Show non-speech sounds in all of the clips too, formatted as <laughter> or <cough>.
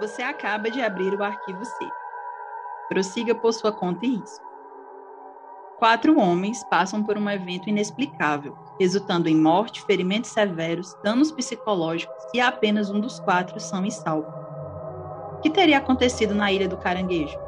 Você acaba de abrir o arquivo C. Prossiga por sua conta e risco. Quatro homens passam por um evento inexplicável, resultando em morte, ferimentos severos, danos psicológicos e apenas um dos quatro são em salvo. O que teria acontecido na Ilha do Caranguejo?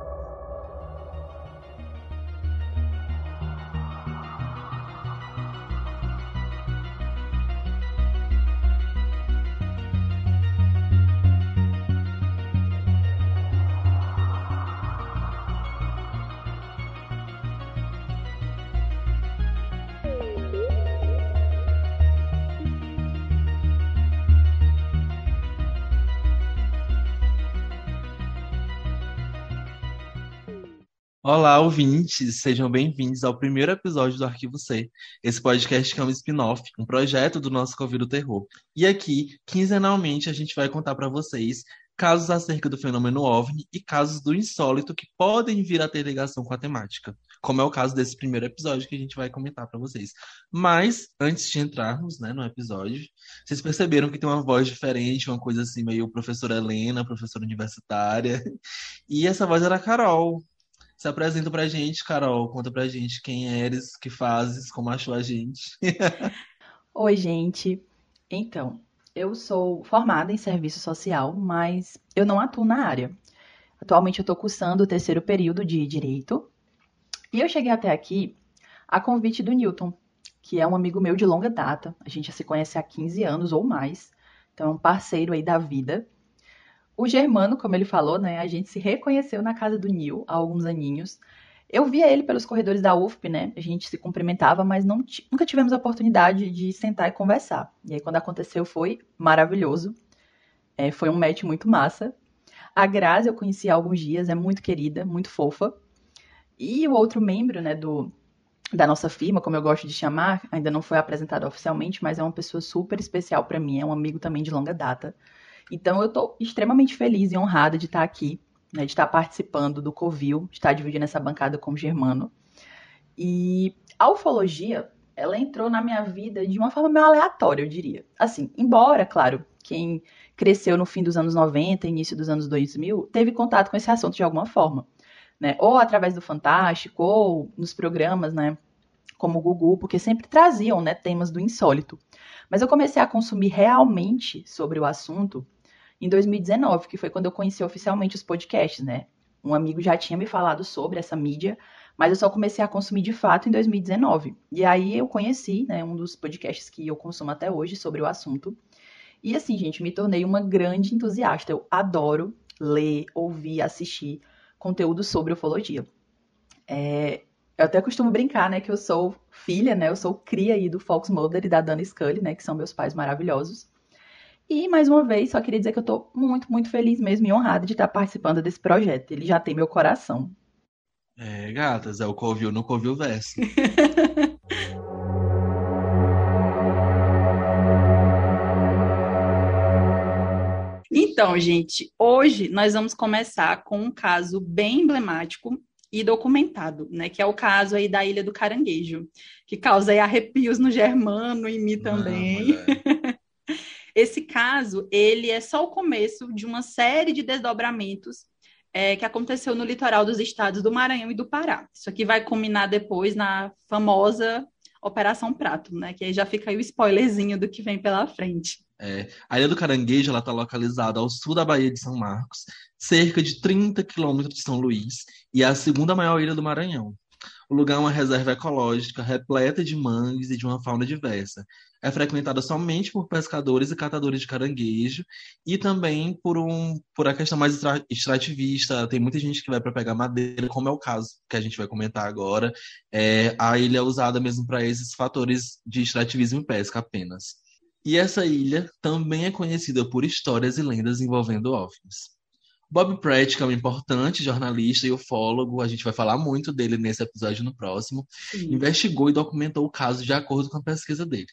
Ouvintes! Sejam bem-vindos ao primeiro episódio do Arquivo C, esse podcast que é um spin-off, um projeto do nosso Covid do Terror. E aqui, quinzenalmente, a gente vai contar para vocês casos acerca do fenômeno OVNI e casos do insólito que podem vir a ter ligação com a temática, como é o caso desse primeiro episódio que a gente vai comentar para vocês. Mas, antes de entrarmos né, no episódio, vocês perceberam que tem uma voz diferente, uma coisa assim, meio professora Helena, professora universitária. <laughs> E essa voz era a Carol, se apresenta pra gente, Carol. Conta pra gente quem eres, que fazes, como achou a gente. <laughs> Oi, gente. Então, eu sou formada em serviço social, mas eu não atuo na área. Atualmente eu estou cursando o terceiro período de Direito. E eu cheguei até aqui a convite do Newton, que é um amigo meu de longa data. A gente já se conhece há 15 anos ou mais. Então, é um parceiro aí da vida. O Germano, como ele falou, né, a gente se reconheceu na casa do Nil há alguns aninhos. Eu via ele pelos corredores da UFP, né? A gente se cumprimentava, mas não nunca tivemos a oportunidade de sentar e conversar. E aí, quando aconteceu, foi maravilhoso. É, foi um match muito massa. A Grazi eu conheci há alguns dias, é muito querida, muito fofa. E o outro membro, né, do, da nossa firma, como eu gosto de chamar, ainda não foi apresentado oficialmente, mas é uma pessoa super especial para mim, é um amigo também de longa data. Então eu estou extremamente feliz e honrada de estar aqui, né, de estar participando do Covil, de estar dividindo essa bancada com o Germano. E a ufologia, ela entrou na minha vida de uma forma meio aleatória, eu diria. Assim, embora, claro, quem cresceu no fim dos anos 90, início dos anos 2000, teve contato com esse assunto de alguma forma. Né? Ou através do Fantástico, ou nos programas, né? Como o Gugu, porque sempre traziam né, temas do insólito. Mas eu comecei a consumir realmente sobre o assunto em 2019, que foi quando eu conheci oficialmente os podcasts, né? Um amigo já tinha me falado sobre essa mídia, mas eu só comecei a consumir de fato em 2019. E aí eu conheci, né, um dos podcasts que eu consumo até hoje sobre o assunto. E assim, gente, me tornei uma grande entusiasta. Eu adoro ler, ouvir, assistir conteúdo sobre ufologia. É, eu até costumo brincar, né, que eu sou filha, né, eu sou cria aí do Fox Mulder e da Dana Scully, né, que são meus pais maravilhosos. E, mais uma vez, só queria dizer que eu estou muito, muito feliz mesmo e honrada de estar participando desse projeto. Ele já tem meu coração. É, gatas, é o Covil no Covil Verso. <laughs> Então, gente, hoje nós vamos começar com um caso bem emblemático e documentado, né? Que é o caso aí da Ilha do Caranguejo, que causa aí arrepios no Germano e mim também. Esse caso, ele é só o começo de uma série de desdobramentos é, que aconteceu no litoral dos estados do Maranhão e do Pará. Isso aqui vai culminar depois na famosa Operação Prato, né? Que aí já fica aí o spoilerzinho do que vem pela frente. É, a Ilha do Caranguejo está localizada ao sul da Baía de São Marcos, cerca de 30 quilômetros de São Luís, e é a segunda maior ilha do Maranhão. O lugar é uma reserva ecológica repleta de mangues e de uma fauna diversa. É frequentada somente por pescadores e catadores de caranguejo e também por, um, por a questão mais extrativista. Tem muita gente que vai para pegar madeira, como é o caso que a gente vai comentar agora. É, a ilha é usada mesmo para esses fatores de extrativismo e pesca apenas. E essa ilha também é conhecida por histórias e lendas envolvendo OVNIs. Bob Pratt, que é um importante jornalista e ufólogo, a gente vai falar muito dele nesse episódio no próximo, Sim. investigou e documentou o caso de acordo com a pesquisa dele.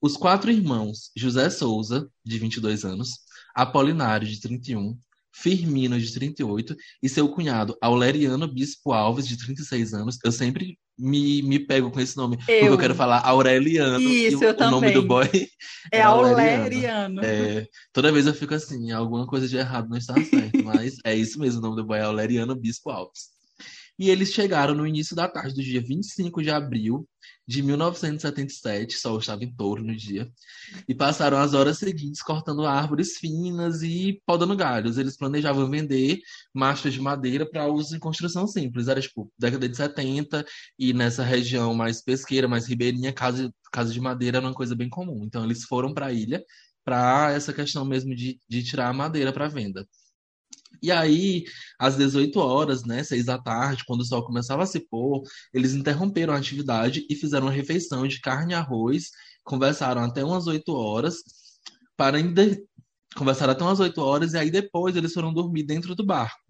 Os quatro irmãos, José Souza, de 22 anos, Apolinário, de 31, Firmino, de 38, e seu cunhado, Aureliano Bispo Alves, de 36 anos. Eu sempre me, me pego com esse nome, eu. porque eu quero falar Aureliano. Isso, e o, eu também. o nome do boy <laughs> é, é Aureliano. É, toda vez eu fico assim, alguma coisa de errado não está certo, mas é isso mesmo, o nome do boy é Aureliano Bispo Alves. E eles chegaram no início da tarde do dia 25 de abril de 1977, sol estava em touro no dia, e passaram as horas seguintes cortando árvores finas e podando galhos. Eles planejavam vender machas de madeira para uso em construção simples. Era tipo década de 70 e nessa região mais pesqueira, mais ribeirinha, casa, casa de madeira era uma coisa bem comum. Então eles foram para a ilha para essa questão mesmo de, de tirar a madeira para venda. E aí, às 18 horas, né, 6 da tarde, quando o sol começava a se pôr, eles interromperam a atividade e fizeram uma refeição de carne e arroz, conversaram até umas 8 horas, para conversaram até umas 8 horas, e aí depois eles foram dormir dentro do barco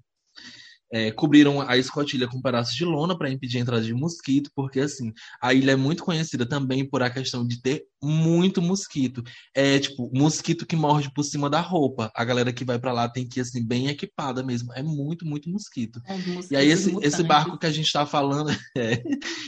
é, cobriram a escotilha com pedaços de lona para impedir a entrada de mosquito, porque assim, a ilha é muito conhecida também por a questão de ter muito mosquito. É tipo, mosquito que morde por cima da roupa. A galera que vai para lá tem que ir assim bem equipada mesmo. É muito, muito mosquito. É, e aí esse, esse barco que a gente está falando, <laughs> é,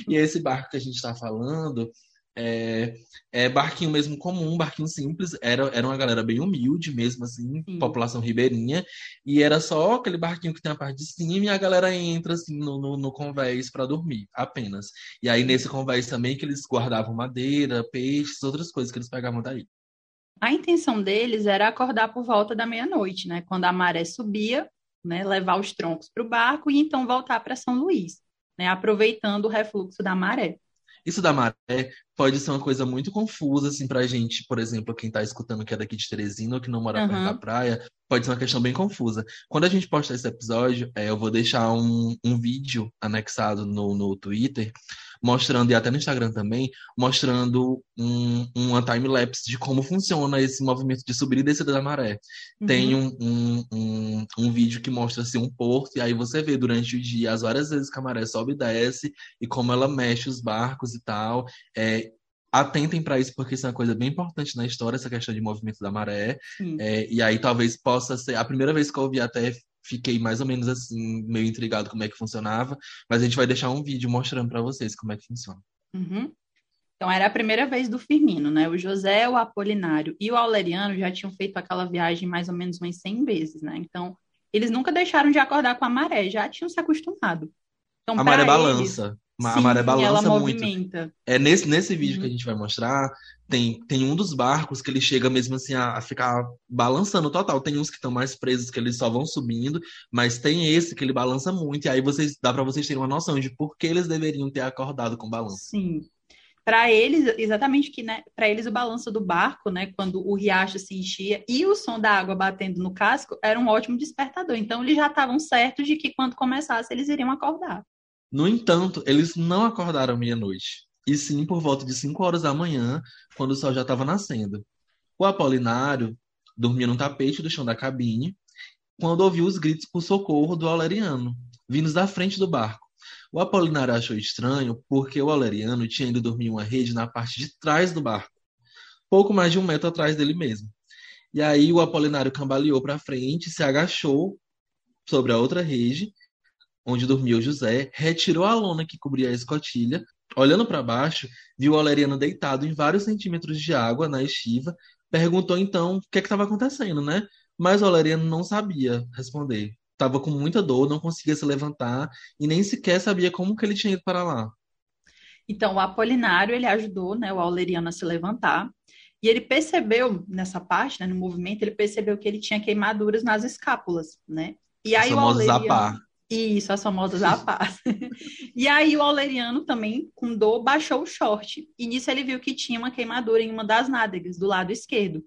e esse barco que a gente está falando, é, é, barquinho mesmo comum, barquinho simples, era, era uma galera bem humilde mesmo, assim, Sim. população ribeirinha, e era só aquele barquinho que tem a parte de cima e a galera entra, assim, no, no, no convés para dormir, apenas. E aí, nesse convés também, que eles guardavam madeira, peixes, outras coisas que eles pegavam daí. A intenção deles era acordar por volta da meia-noite, né, quando a maré subia, né, levar os troncos para o barco e então voltar para São Luís, né, aproveitando o refluxo da maré. Isso da maré pode ser uma coisa muito confusa, assim, pra gente, por exemplo, quem tá escutando que é daqui de Teresina ou que não mora uhum. perto da praia, pode ser uma questão bem confusa. Quando a gente postar esse episódio, é, eu vou deixar um, um vídeo anexado no, no Twitter mostrando, e até no Instagram também, mostrando um, uma time-lapse de como funciona esse movimento de subida e descida da maré. Uhum. Tem um, um, um, um, vídeo que mostra assim, um porto, e aí você vê durante o dia as várias vezes que a maré sobe e desce, e como ela mexe os barcos e tal. É, atentem para isso, porque isso é uma coisa bem importante na história, essa questão de movimento da maré. É, e aí talvez possa ser. A primeira vez que eu ouvi até fiquei mais ou menos assim, meio intrigado como é que funcionava, mas a gente vai deixar um vídeo mostrando para vocês como é que funciona. Uhum. Então, era a primeira vez do Firmino, né? O José, o Apolinário e o Aureliano já tinham feito aquela viagem mais ou menos umas 100 vezes, né? Então, eles nunca deixaram de acordar com a maré, já tinham se acostumado. Então, a maré eles, balança. Sim, a maré balança muito. É nesse, nesse vídeo uhum. que a gente vai mostrar, tem, tem um dos barcos que ele chega mesmo assim a, a ficar balançando total. Tem uns que estão mais presos que eles só vão subindo, mas tem esse que ele balança muito. E aí vocês dá para vocês terem uma noção de por que eles deveriam ter acordado com o balanço. Sim. Para eles, exatamente que, né, para eles o balanço do barco, né, quando o riacho se enchia e o som da água batendo no casco era um ótimo despertador. Então eles já estavam certos de que quando começasse eles iriam acordar. No entanto, eles não acordaram meia-noite, e sim por volta de 5 horas da manhã, quando o sol já estava nascendo. O Apolinário dormia no tapete do chão da cabine, quando ouviu os gritos por socorro do Aleriano, vindos da frente do barco. O Apolinário achou estranho porque o Aleriano tinha ido dormir uma rede na parte de trás do barco, pouco mais de um metro atrás dele mesmo. E aí o Apolinário cambaleou para frente, se agachou sobre a outra rede onde dormia o José, retirou a lona que cobria a escotilha, olhando para baixo, viu o Aleriano deitado em vários centímetros de água na estiva, perguntou então o que é estava acontecendo, né? Mas o Aleriano não sabia responder. Estava com muita dor, não conseguia se levantar e nem sequer sabia como que ele tinha ido para lá. Então, o Apolinário, ele ajudou né, o Aureliano a se levantar. E ele percebeu, nessa parte, né, no movimento, ele percebeu que ele tinha queimaduras nas escápulas, né? E aí o Aureliano... Isso, as famosas a paz. e aí o Aureliano também, com dor, baixou o short. E nisso ele viu que tinha uma queimadura em uma das nádegas, do lado esquerdo.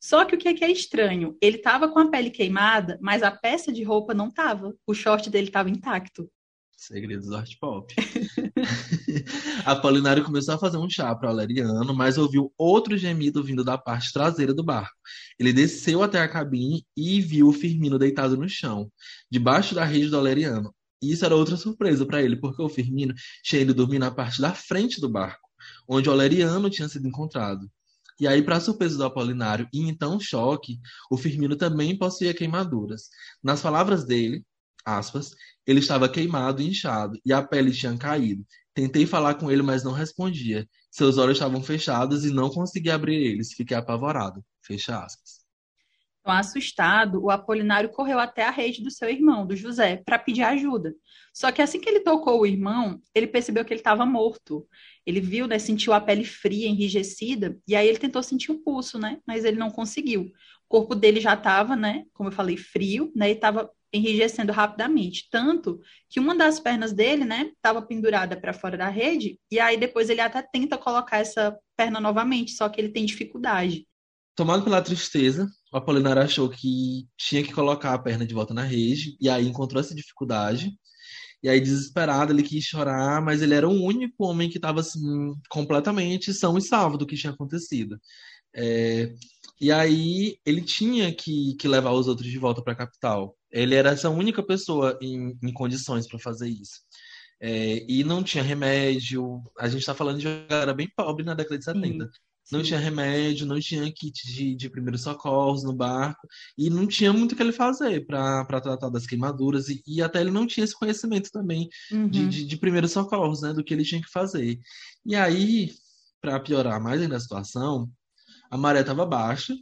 Só que o que é, que é estranho? Ele estava com a pele queimada, mas a peça de roupa não estava. O short dele estava intacto. Segredos do art pop. <laughs> <laughs> Apolinário começou a fazer um chá para Aleriano, mas ouviu outro gemido vindo da parte traseira do barco. Ele desceu até a cabine e viu o Firmino deitado no chão, debaixo da rede do Aleriano. E isso era outra surpresa para ele, porque o Firmino tinha ido dormir na parte da frente do barco, onde o Aleriano tinha sido encontrado. E aí, para surpresa do Apolinário e então choque, o Firmino também possuía queimaduras. Nas palavras dele, aspas, ele estava queimado e inchado, e a pele tinha caído. Tentei falar com ele, mas não respondia. Seus olhos estavam fechados e não conseguia abrir eles. Fiquei apavorado. Fecha aspas. Então, assustado, o Apolinário correu até a rede do seu irmão, do José, para pedir ajuda. Só que assim que ele tocou o irmão, ele percebeu que ele estava morto. Ele viu, né, sentiu a pele fria, enrijecida, e aí ele tentou sentir o pulso, né, mas ele não conseguiu. O corpo dele já estava, né, como eu falei, frio, né, e estava enrijecendo rapidamente, tanto que uma das pernas dele, né, estava pendurada para fora da rede, e aí depois ele até tenta colocar essa perna novamente, só que ele tem dificuldade. Tomado pela tristeza, o Apolinário achou que tinha que colocar a perna de volta na rede, e aí encontrou essa dificuldade. E aí, desesperado, ele quis chorar, mas ele era o único homem que estava assim, completamente são e salvo do que tinha acontecido. É... E aí, ele tinha que, que levar os outros de volta para a capital. Ele era essa única pessoa em, em condições para fazer isso. É... e não tinha remédio. A gente está falando de uma galera bem pobre na década de 70. Sim. Não tinha remédio, não tinha kit de, de primeiros socorros no barco, e não tinha muito o que ele fazer para tratar das queimaduras, e, e, até ele não tinha esse conhecimento também uhum. de, de, de primeiros socorros, né, do que ele tinha que fazer. E aí, para piorar mais ainda a situação, a maré estava baixa,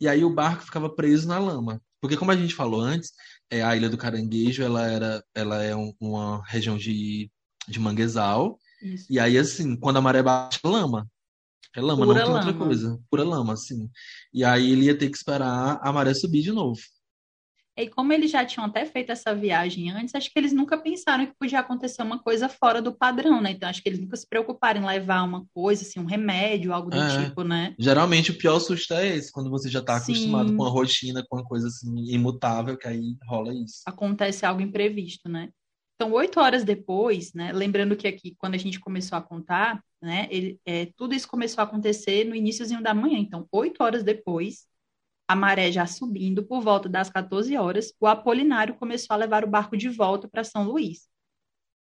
e aí o barco ficava preso na lama. Porque como a gente falou antes, é, a Ilha do Caranguejo ela, era, ela é um, uma região de, de manguezal, Isso. e aí assim, quando a maré baixa, lama. É lama, Pura não tem lama. outra coisa. Pura lama, sim. E aí ele ia ter que esperar a maré subir de novo. E como eles já tinham até feito essa viagem antes, acho que eles nunca pensaram que podia acontecer uma coisa fora do padrão, né? Então acho que eles nunca se preocuparam em levar uma coisa, assim, um remédio, algo do é. tipo, né? Geralmente o pior susto é esse, quando você já está acostumado com a rotina, com uma coisa assim imutável, que aí rola isso. Acontece algo imprevisto, né? Então, oito horas depois, né? Lembrando que aqui, quando a gente começou a contar, né? Ele, é, tudo isso começou a acontecer no iníciozinho da manhã. Então, oito horas depois, a maré já subindo, por volta das 14 horas, o Apolinário começou a levar o barco de volta para São Luís.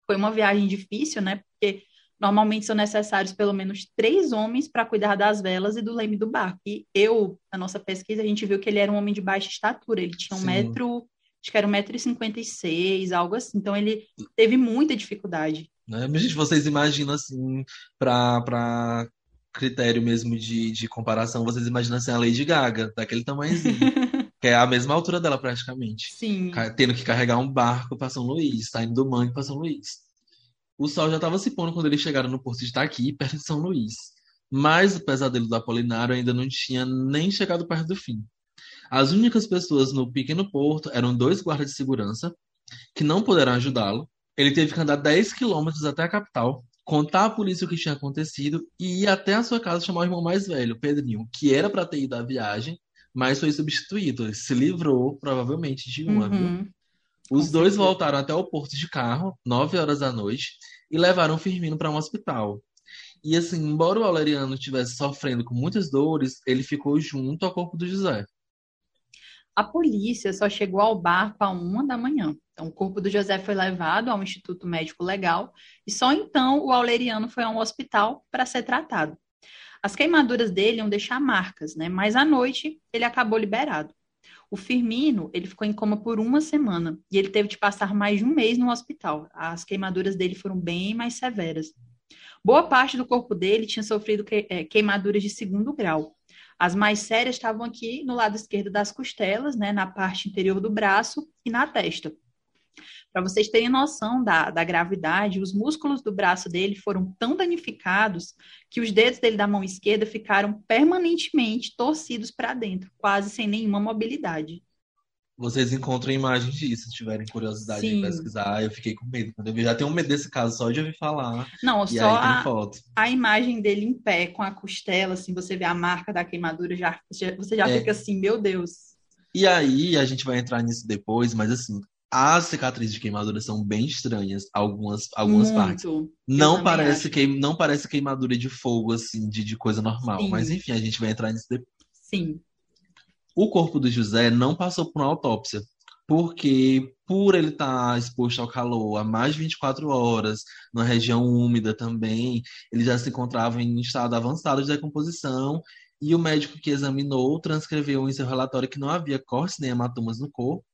Foi uma viagem difícil, né? Porque normalmente são necessários pelo menos três homens para cuidar das velas e do leme do barco. E eu, na nossa pesquisa, a gente viu que ele era um homem de baixa estatura. Ele tinha um Sim. metro acho que era 1,56m, algo assim. Então ele teve muita dificuldade. Né? Mas, gente, vocês imaginam assim, para critério mesmo de, de comparação, vocês imaginam assim, a Lady Gaga, daquele tamanhozinho. <laughs> que é a mesma altura dela praticamente. Sim. Tendo que carregar um barco para São Luís, saindo do mangue para São Luís. O sol já estava se pondo quando eles chegaram no porto de Itaqui, perto de São Luís. Mas o pesadelo do Apolinário ainda não tinha nem chegado perto do fim. As únicas pessoas no pequeno porto eram dois guardas de segurança, que não puderam ajudá-lo. Ele teve que andar 10 quilômetros até a capital, contar à polícia o que tinha acontecido e ir até a sua casa chamar o irmão mais velho, Pedrinho, que era para ter ido à viagem, mas foi substituído. Ele se livrou, provavelmente, de uma, uhum. viu? Os dois voltaram até o porto de carro, 9 horas da noite, e levaram o Firmino para um hospital. E assim, embora o Valeriano estivesse sofrendo com muitas dores, ele ficou junto ao corpo do José. A polícia só chegou ao barco à uma da manhã. Então, o corpo do José foi levado ao Instituto Médico Legal e só então o Auleriano foi a um hospital para ser tratado. As queimaduras dele iam deixar marcas, né? Mas à noite ele acabou liberado. O Firmino, ele ficou em coma por uma semana e ele teve de passar mais de um mês no hospital. As queimaduras dele foram bem mais severas. Boa parte do corpo dele tinha sofrido é, queimaduras de segundo grau. As mais sérias estavam aqui no lado esquerdo das costelas, né, na parte interior do braço e na testa. Para vocês terem noção da, da gravidade, os músculos do braço dele foram tão danificados que os dedos dele da mão esquerda ficaram permanentemente torcidos para dentro, quase sem nenhuma mobilidade vocês encontram imagens disso, se tiverem curiosidade Sim. de pesquisar. Eu fiquei com medo. Quando eu vi, já tenho medo desse caso só de ouvir falar. Não, só a, a, imagem dele em pé, com a costela, assim, você vê a marca da queimadura, já, você já é. fica assim, meu Deus. E aí, a gente vai entrar nisso depois, mas assim, as cicatrizes de queimadura são bem estranhas, algumas, algumas Muito. partes. Não parece, que, não parece queimadura de fogo, assim, de, de coisa normal. Sim. Mas enfim, a gente vai entrar nisso depois. Sim. O corpo do José não passou por uma autópsia, porque por ele estar tá exposto ao calor há mais de 24 horas, numa região úmida também, ele já se encontrava em estado avançado de decomposição e o médico que examinou transcreveu em seu relatório que não havia cortes nem hematomas no corpo.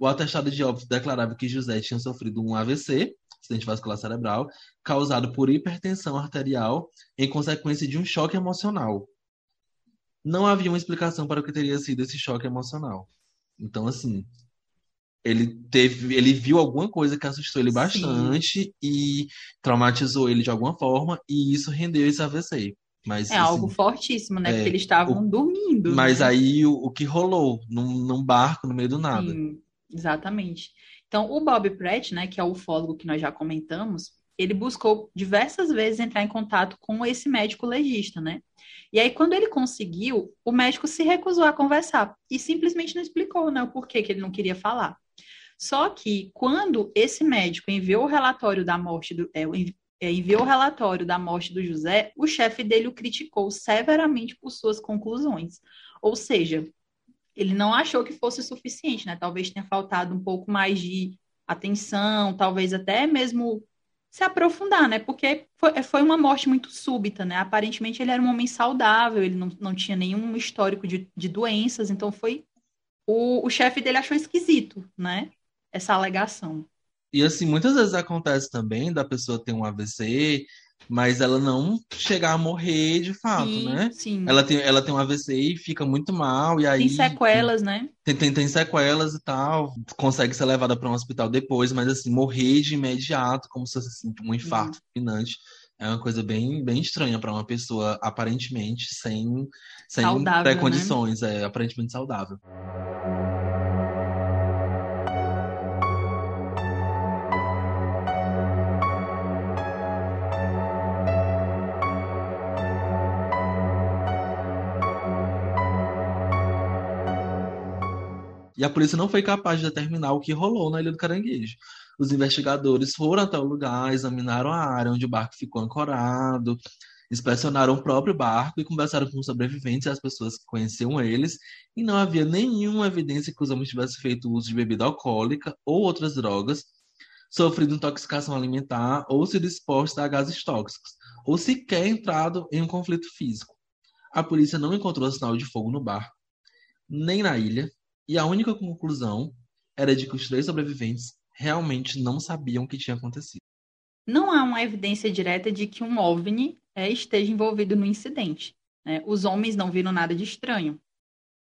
O atestado de óbito declarava que José tinha sofrido um AVC, acidente vascular cerebral, causado por hipertensão arterial em consequência de um choque emocional. Não havia uma explicação para o que teria sido esse choque emocional. Então, assim, ele teve, ele viu alguma coisa que assustou ele bastante Sim. e traumatizou ele de alguma forma, e isso rendeu esse AVC. Mas, é assim, algo fortíssimo, né? É, Porque eles estavam dormindo. Mas né? aí o, o, que rolou num, num, barco no meio do nada. Sim, exatamente. Então, o Bob Pratt, né, que é o ufólogo que nós já comentamos, ele buscou diversas vezes entrar em contato com esse médico legista, né? E aí, quando ele conseguiu, o médico se recusou a conversar e simplesmente não explicou, né, o porquê que ele não queria falar. Só que quando esse médico enviou o relatório da morte do, é, é, enviou o relatório da morte do José, o chefe dele o criticou severamente por suas conclusões. Ou seja, ele não achou que fosse suficiente, né? Talvez tenha faltado um pouco mais de atenção, talvez até mesmo se aprofundar, né? Porque foi, uma morte muito súbita, né? Aparentemente ele era um homem saudável, ele não, não tinha nenhum histórico de, de doenças, então foi. O, o chefe dele achou esquisito, né? Essa alegação. E assim, muitas vezes acontece também da pessoa ter um AVC, mas ela não chegar a morrer de fato, sim, né? Sim. Ela tem, ela tem um AVC e fica muito mal, e aí. Tem sequelas, né? Tem, tem, tem sequelas e tal, consegue ser levada para um hospital depois, mas assim, morrer de imediato, como se fosse assim, um infarto fulminante. É uma coisa bem, bem estranha para uma pessoa aparentemente sem, sem saudável, pré-condições, né? é aparentemente saudável. E a polícia não foi capaz de determinar o que rolou na Ilha do Caranguejo. Os investigadores foram até o lugar, examinaram a área onde o barco ficou ancorado, inspecionaram o próprio barco e conversaram com os sobreviventes e as pessoas que conheciam eles, e não havia nenhuma evidência que os homens tivessem feito uso de bebida alcoólica ou outras drogas, sofrido intoxicação alimentar ou sido exposto a gases tóxicos, ou sequer entrado em um conflito físico. A polícia não encontrou sinal de fogo no barco, nem na ilha, e a única conclusão era de que os três sobreviventes realmente não sabiam o que tinha acontecido. Não há uma evidência direta de que um OVNI é, esteja envolvido no incidente. Né? Os homens não viram nada de estranho.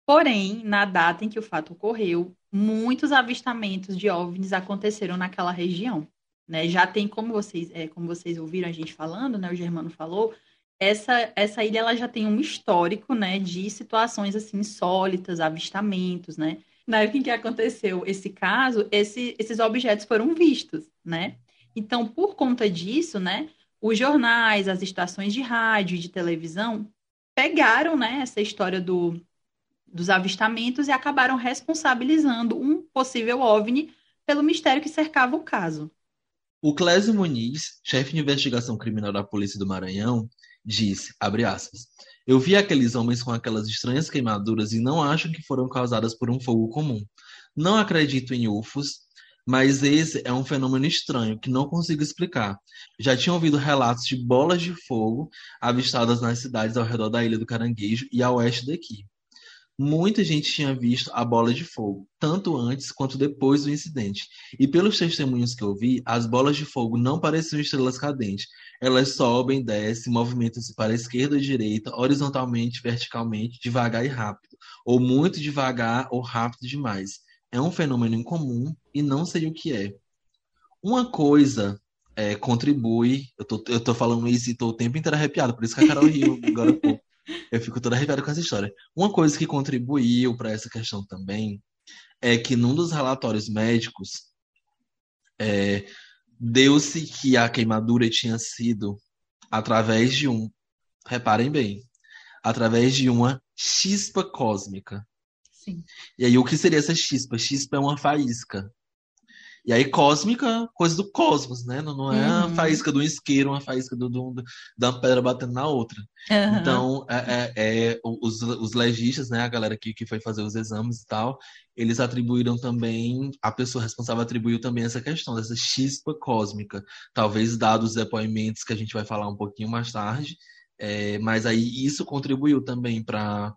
Porém, na data em que o fato ocorreu, muitos avistamentos de OVNIs aconteceram naquela região. Né? Já tem, como vocês, é, como vocês ouviram a gente falando, né? o Germano falou, essa, essa ilha ela já tem um histórico, né, de situações assim insólitas, avistamentos, né? Na época em que aconteceu esse caso, esse, esses objetos foram vistos, né? Então, por conta disso, né, os jornais, as estações de rádio e de televisão pegaram, né, essa história do, dos avistamentos e acabaram responsabilizando um possível OVNI pelo mistério que cercava o caso. O Clésio Muniz, chefe de investigação criminal da Polícia do Maranhão, disse, abre aspas, eu vi aqueles homens com aquelas estranhas queimaduras e não acho que foram causadas por um fogo comum. Não acredito em UFOs, mas esse é um fenômeno estranho que não consigo explicar. Já tinha ouvido relatos de bolas de fogo avistadas nas cidades ao redor da Ilha do Caranguejo e a oeste daqui. Muita gente tinha visto a bola de fogo, tanto antes quanto depois do incidente. E pelos testemunhos que eu vi, as bolas de fogo não pareciam estrelas cadentes. Elas sobem, descem, movimentam-se para a esquerda e direita, horizontalmente, verticalmente, devagar e rápido, ou muito devagar ou rápido demais. É um fenômeno incomum e não sei o que é. Uma coisa é, contribui, eu tô, eu tô falando isso e tô o tempo inteiro arrepiado, por isso que a Carol riu agora pouco. Eu fico toda arrepiada com essa história. Uma coisa que contribuiu para essa questão também é que num dos relatórios médicos é, deu-se que a queimadura tinha sido através de um, reparem bem, através de uma chispa cósmica. Sim. E aí o que seria essa chispa? Chispa é uma faísca. E aí, cósmica, coisa do cosmos, né? Não, não é uhum. a faísca do isqueiro, uma faísca do, do, da pedra batendo na outra. Uhum. Então, é, é, é, os, os legistas, né? A galera que, que foi fazer os exames e tal, eles atribuíram também, a pessoa responsável atribuiu também essa questão, dessa chispa cósmica. Talvez, dados os depoimentos que a gente vai falar um pouquinho mais tarde, É, mas aí isso contribuiu também para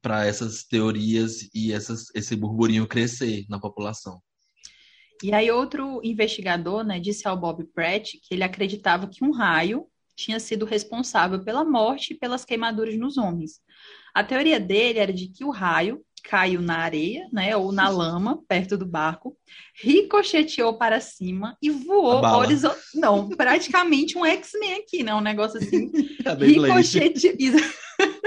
para essas teorias e essas, esse burburinho crescer na população. E aí outro investigador, né, disse ao Bob Pratt que ele acreditava que um raio tinha sido responsável pela morte e pelas queimaduras nos homens. A teoria dele era de que o raio caiu na areia, né, ou na <laughs> lama, perto do barco, ricocheteou para cima e voou horizontal. Não, praticamente um X-Men aqui, né? Um negócio assim. <laughs> É ricocheteou. <laughs>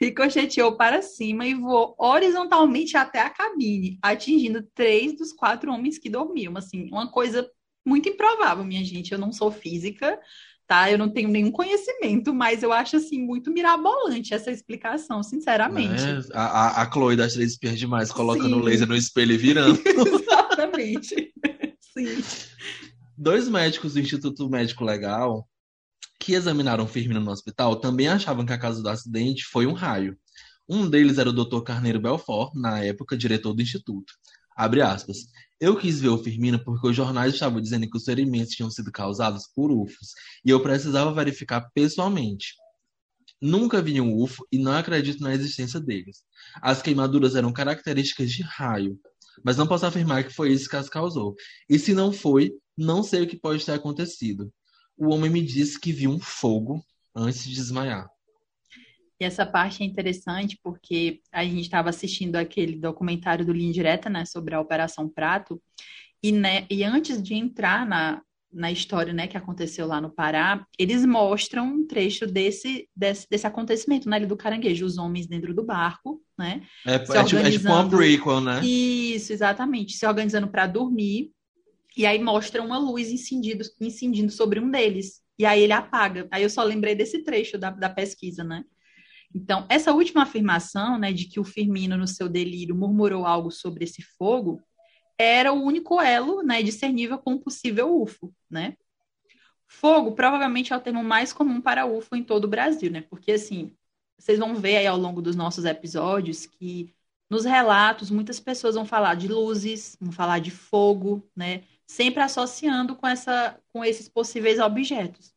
ricocheteou para cima e voou horizontalmente até a cabine, atingindo três dos quatro homens que dormiam. Assim, uma coisa muito improvável, minha gente. Eu não sou física, tá? Eu não tenho nenhum conhecimento, mas eu acho assim muito mirabolante essa explicação, sinceramente. É, a, a Chloe das Três Espiãs Demais colocando o laser no espelho e virando. <laughs> Exatamente. Sim. Dois médicos do Instituto Médico Legal que examinaram Firmino no hospital também achavam que a causa do acidente foi um raio. Um deles era o Dr. Carneiro Belfort, na época diretor do instituto. Abre aspas. Eu quis ver o Firmino porque os jornais estavam dizendo que os ferimentos tinham sido causados por UFOs e eu precisava verificar pessoalmente. Nunca vi um UFO e não acredito na existência deles. As queimaduras eram características de raio, mas não posso afirmar que foi isso que as causou. E se não foi, não sei o que pode ter acontecido. O homem me disse que viu um fogo antes de desmaiar. E essa parte é interessante porque a gente estava assistindo aquele documentário do Linha Direta, né, sobre a Operação Prato, e, né, e antes de entrar na, na história, né, que aconteceu lá no Pará, eles mostram um trecho desse, desse, desse acontecimento Ilha do Caranguejo, os homens dentro do barco, né? É, é, tipo, é tipo uma prequel, né? Isso, exatamente. Se organizando para dormir, e aí mostra uma luz incendindo, incendindo sobre um deles. E aí ele apaga. Aí eu só lembrei desse trecho da, da pesquisa, né? Então, essa última afirmação, né, de que o Firmino, no seu delírio, murmurou algo sobre esse fogo, era o único elo, né, discernível com um possível UFO, né? Fogo provavelmente é o termo mais comum para UFO em todo o Brasil, né? Porque, assim, vocês vão ver aí ao longo dos nossos episódios que nos relatos muitas pessoas vão falar de luzes, vão falar de fogo, né? Sempre associando com, essa, com esses possíveis objetos.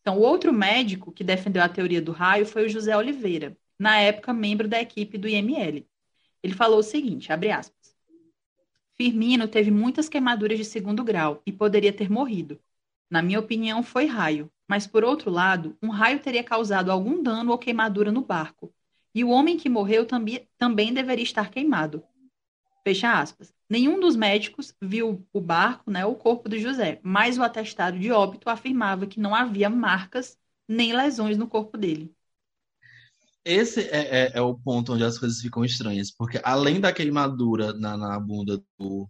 Então, o outro médico que defendeu a teoria do raio foi o José Oliveira, na época membro da equipe do IML. Ele falou o seguinte, abre aspas, Firmino teve muitas queimaduras de segundo grau e poderia ter morrido. Na minha opinião, foi raio, mas por outro lado, um raio teria causado algum dano ou queimadura no barco, e o homem que morreu também, também deveria estar queimado. Fecha aspas. Nenhum dos médicos viu o barco, né, o corpo do José, mas o atestado de óbito afirmava que não havia marcas nem lesões no corpo dele. Esse é, é, é o ponto onde as coisas ficam estranhas, porque além da queimadura na, na bunda do.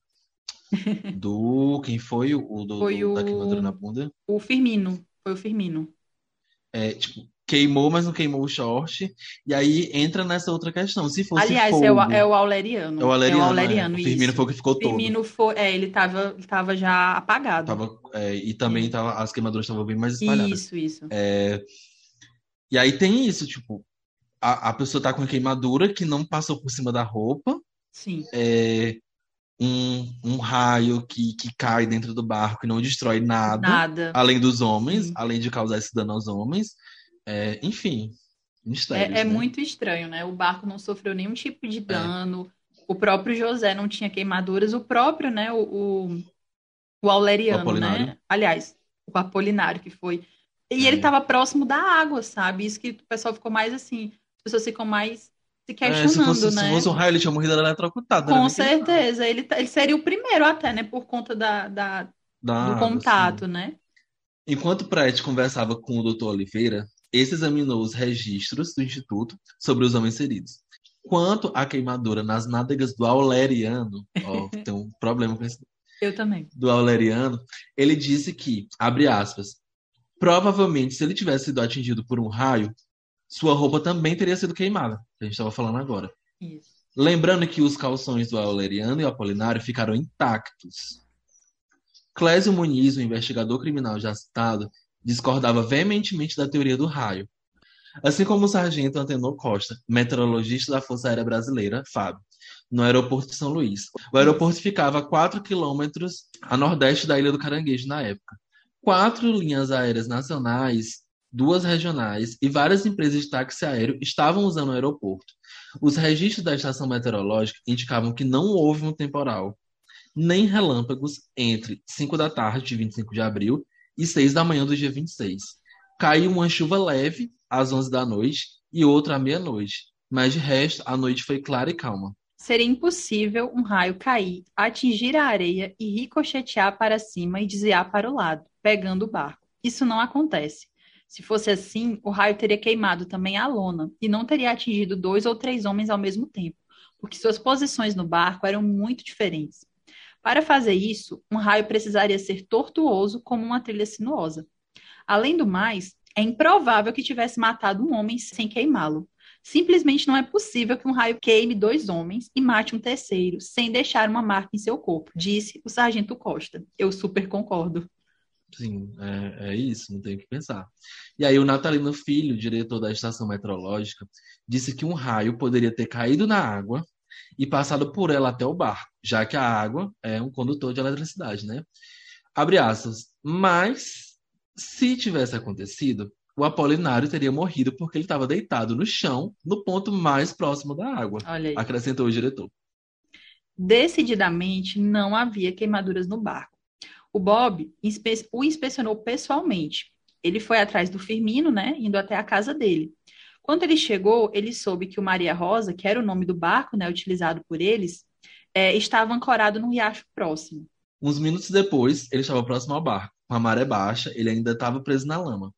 <laughs> Do. Quem foi o do, foi o, da queimadura na bunda? O Firmino. Foi o Firmino. É, tipo, queimou, mas não queimou o short. E aí entra nessa outra questão. Se fosse Aliás, fogo, é, o, é o Auleriano. É o Auleriano. É o Auleriano é. O Firmino foi o que ficou todo. Firmino foi, é, ele tava, tava já apagado. Tava, é, e também tava, as queimaduras estavam bem mais espalhadas. Isso, isso. É, e aí tem isso, tipo, a, a pessoa tá com a queimadura que não passou por cima da roupa. Sim. É, um, um raio que, que cai dentro do barco e não destrói nada. Nada. Além dos homens, Sim. além de causar esse dano aos homens. É, enfim, mistérios, é, é né? muito estranho, né? O barco não sofreu nenhum tipo de é. dano. O próprio José não tinha queimaduras. O próprio, né? O, o, o Auleriano, o né? Aliás, o Apolinário que foi. E ele estava é. próximo da água, sabe? Isso que o pessoal ficou mais assim. As pessoas ficam mais se questionando, se fosse, né? Se fosse um raio, ele tinha morrido eletrocutado. Com certeza. Ele, ele seria o primeiro até, né? Por conta da, da, da do contato, né? Enquanto Pratt conversava com o doutor Oliveira, esse examinou os registros do Instituto sobre os homens feridos. Quanto à queimadura nas nádegas do Auleriano, ó, <laughs> tem um problema com isso. Eu também. Do Auleriano, ele disse que, abre aspas, provavelmente se ele tivesse sido atingido por um raio, sua roupa também teria sido queimada, que a gente estava falando agora. Isso. Lembrando que os calções do Auleriano e o Apolinário ficaram intactos. Clésio Muniz, o investigador criminal já citado, discordava veementemente da teoria do raio. Assim como o sargento Antenor Costa, meteorologista da Força Aérea Brasileira, FAB, no aeroporto de São Luís. O aeroporto ficava a 4 quilômetros a nordeste da Ilha do Caranguejo na época. Quatro linhas aéreas nacionais, duas regionais e várias empresas de táxi aéreo estavam usando o aeroporto. Os registros da estação meteorológica indicavam que não houve um temporal, nem relâmpagos entre 5 da tarde de 25 de abril e 6 da manhã do dia 26. Caiu uma chuva leve às 11 da noite e outra à meia-noite, mas de resto a noite foi clara e calma. Seria impossível um raio cair, atingir a areia e ricochetear para cima e desviar para o lado, pegando o barco. Isso não acontece. Se fosse assim, o raio teria queimado também a lona e não teria atingido dois ou três homens ao mesmo tempo, porque suas posições no barco eram muito diferentes. Para fazer isso, um raio precisaria ser tortuoso como uma trilha sinuosa. Além do mais, é improvável que tivesse matado um homem sem queimá-lo. Simplesmente não é possível que um raio queime dois homens e mate um terceiro, sem deixar uma marca em seu corpo, disse o sargento Costa. Eu super concordo. Sim, é, é isso, não tem o que pensar. E aí o Natalino Filho, diretor da estação meteorológica, disse que um raio poderia ter caído na água e passado por ela até o barco, já que a água é um condutor de eletricidade, né? Abre aspas. Mas, se tivesse acontecido, o Apolinário teria morrido porque ele estava deitado no chão, no ponto mais próximo da água, acrescentou o diretor. Decididamente, não havia queimaduras no barco. O Bob o inspecionou pessoalmente. Ele foi atrás do Firmino, né, indo até a casa dele. Quando ele chegou, ele soube que o Maria Rosa, que era o nome do barco, né, utilizado por eles, é, estava ancorado num riacho próximo. Uns minutos depois, ele estava próximo ao barco. Com a maré baixa, ele ainda estava preso na lama.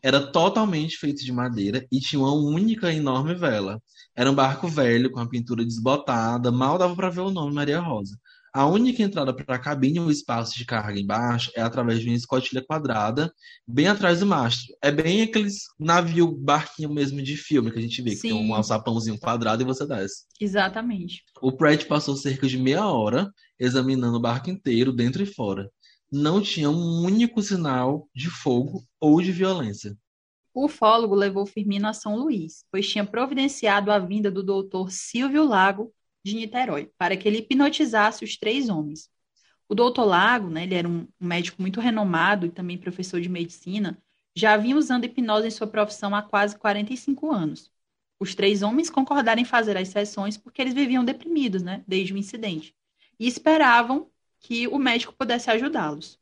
Era totalmente feito de madeira e tinha uma única enorme vela. Era um barco velho, com a pintura desbotada, mal dava para ver o nome Maria Rosa. A única entrada para a cabine ou espaço de carga embaixo é através de uma escotilha quadrada, bem atrás do mastro. É bem aqueles navio, barquinho mesmo de filme que a gente vê, Sim. que tem um alçapãozinho quadrado e você desce. Exatamente. O Pratt passou cerca de meia hora examinando o barco inteiro, dentro e fora. Não tinha um único sinal de fogo ou de violência. O ufólogo levou Firmino a São Luís, pois tinha providenciado a vinda do doutor Silvio Lago de Niterói, para que ele hipnotizasse os três homens. O doutor Lago, né, ele era um médico muito renomado e também professor de medicina, já vinha usando hipnose em sua profissão há quase 45 anos. Os três homens concordaram em fazer as sessões porque eles viviam deprimidos, né, desde o incidente, e esperavam que o médico pudesse ajudá-los.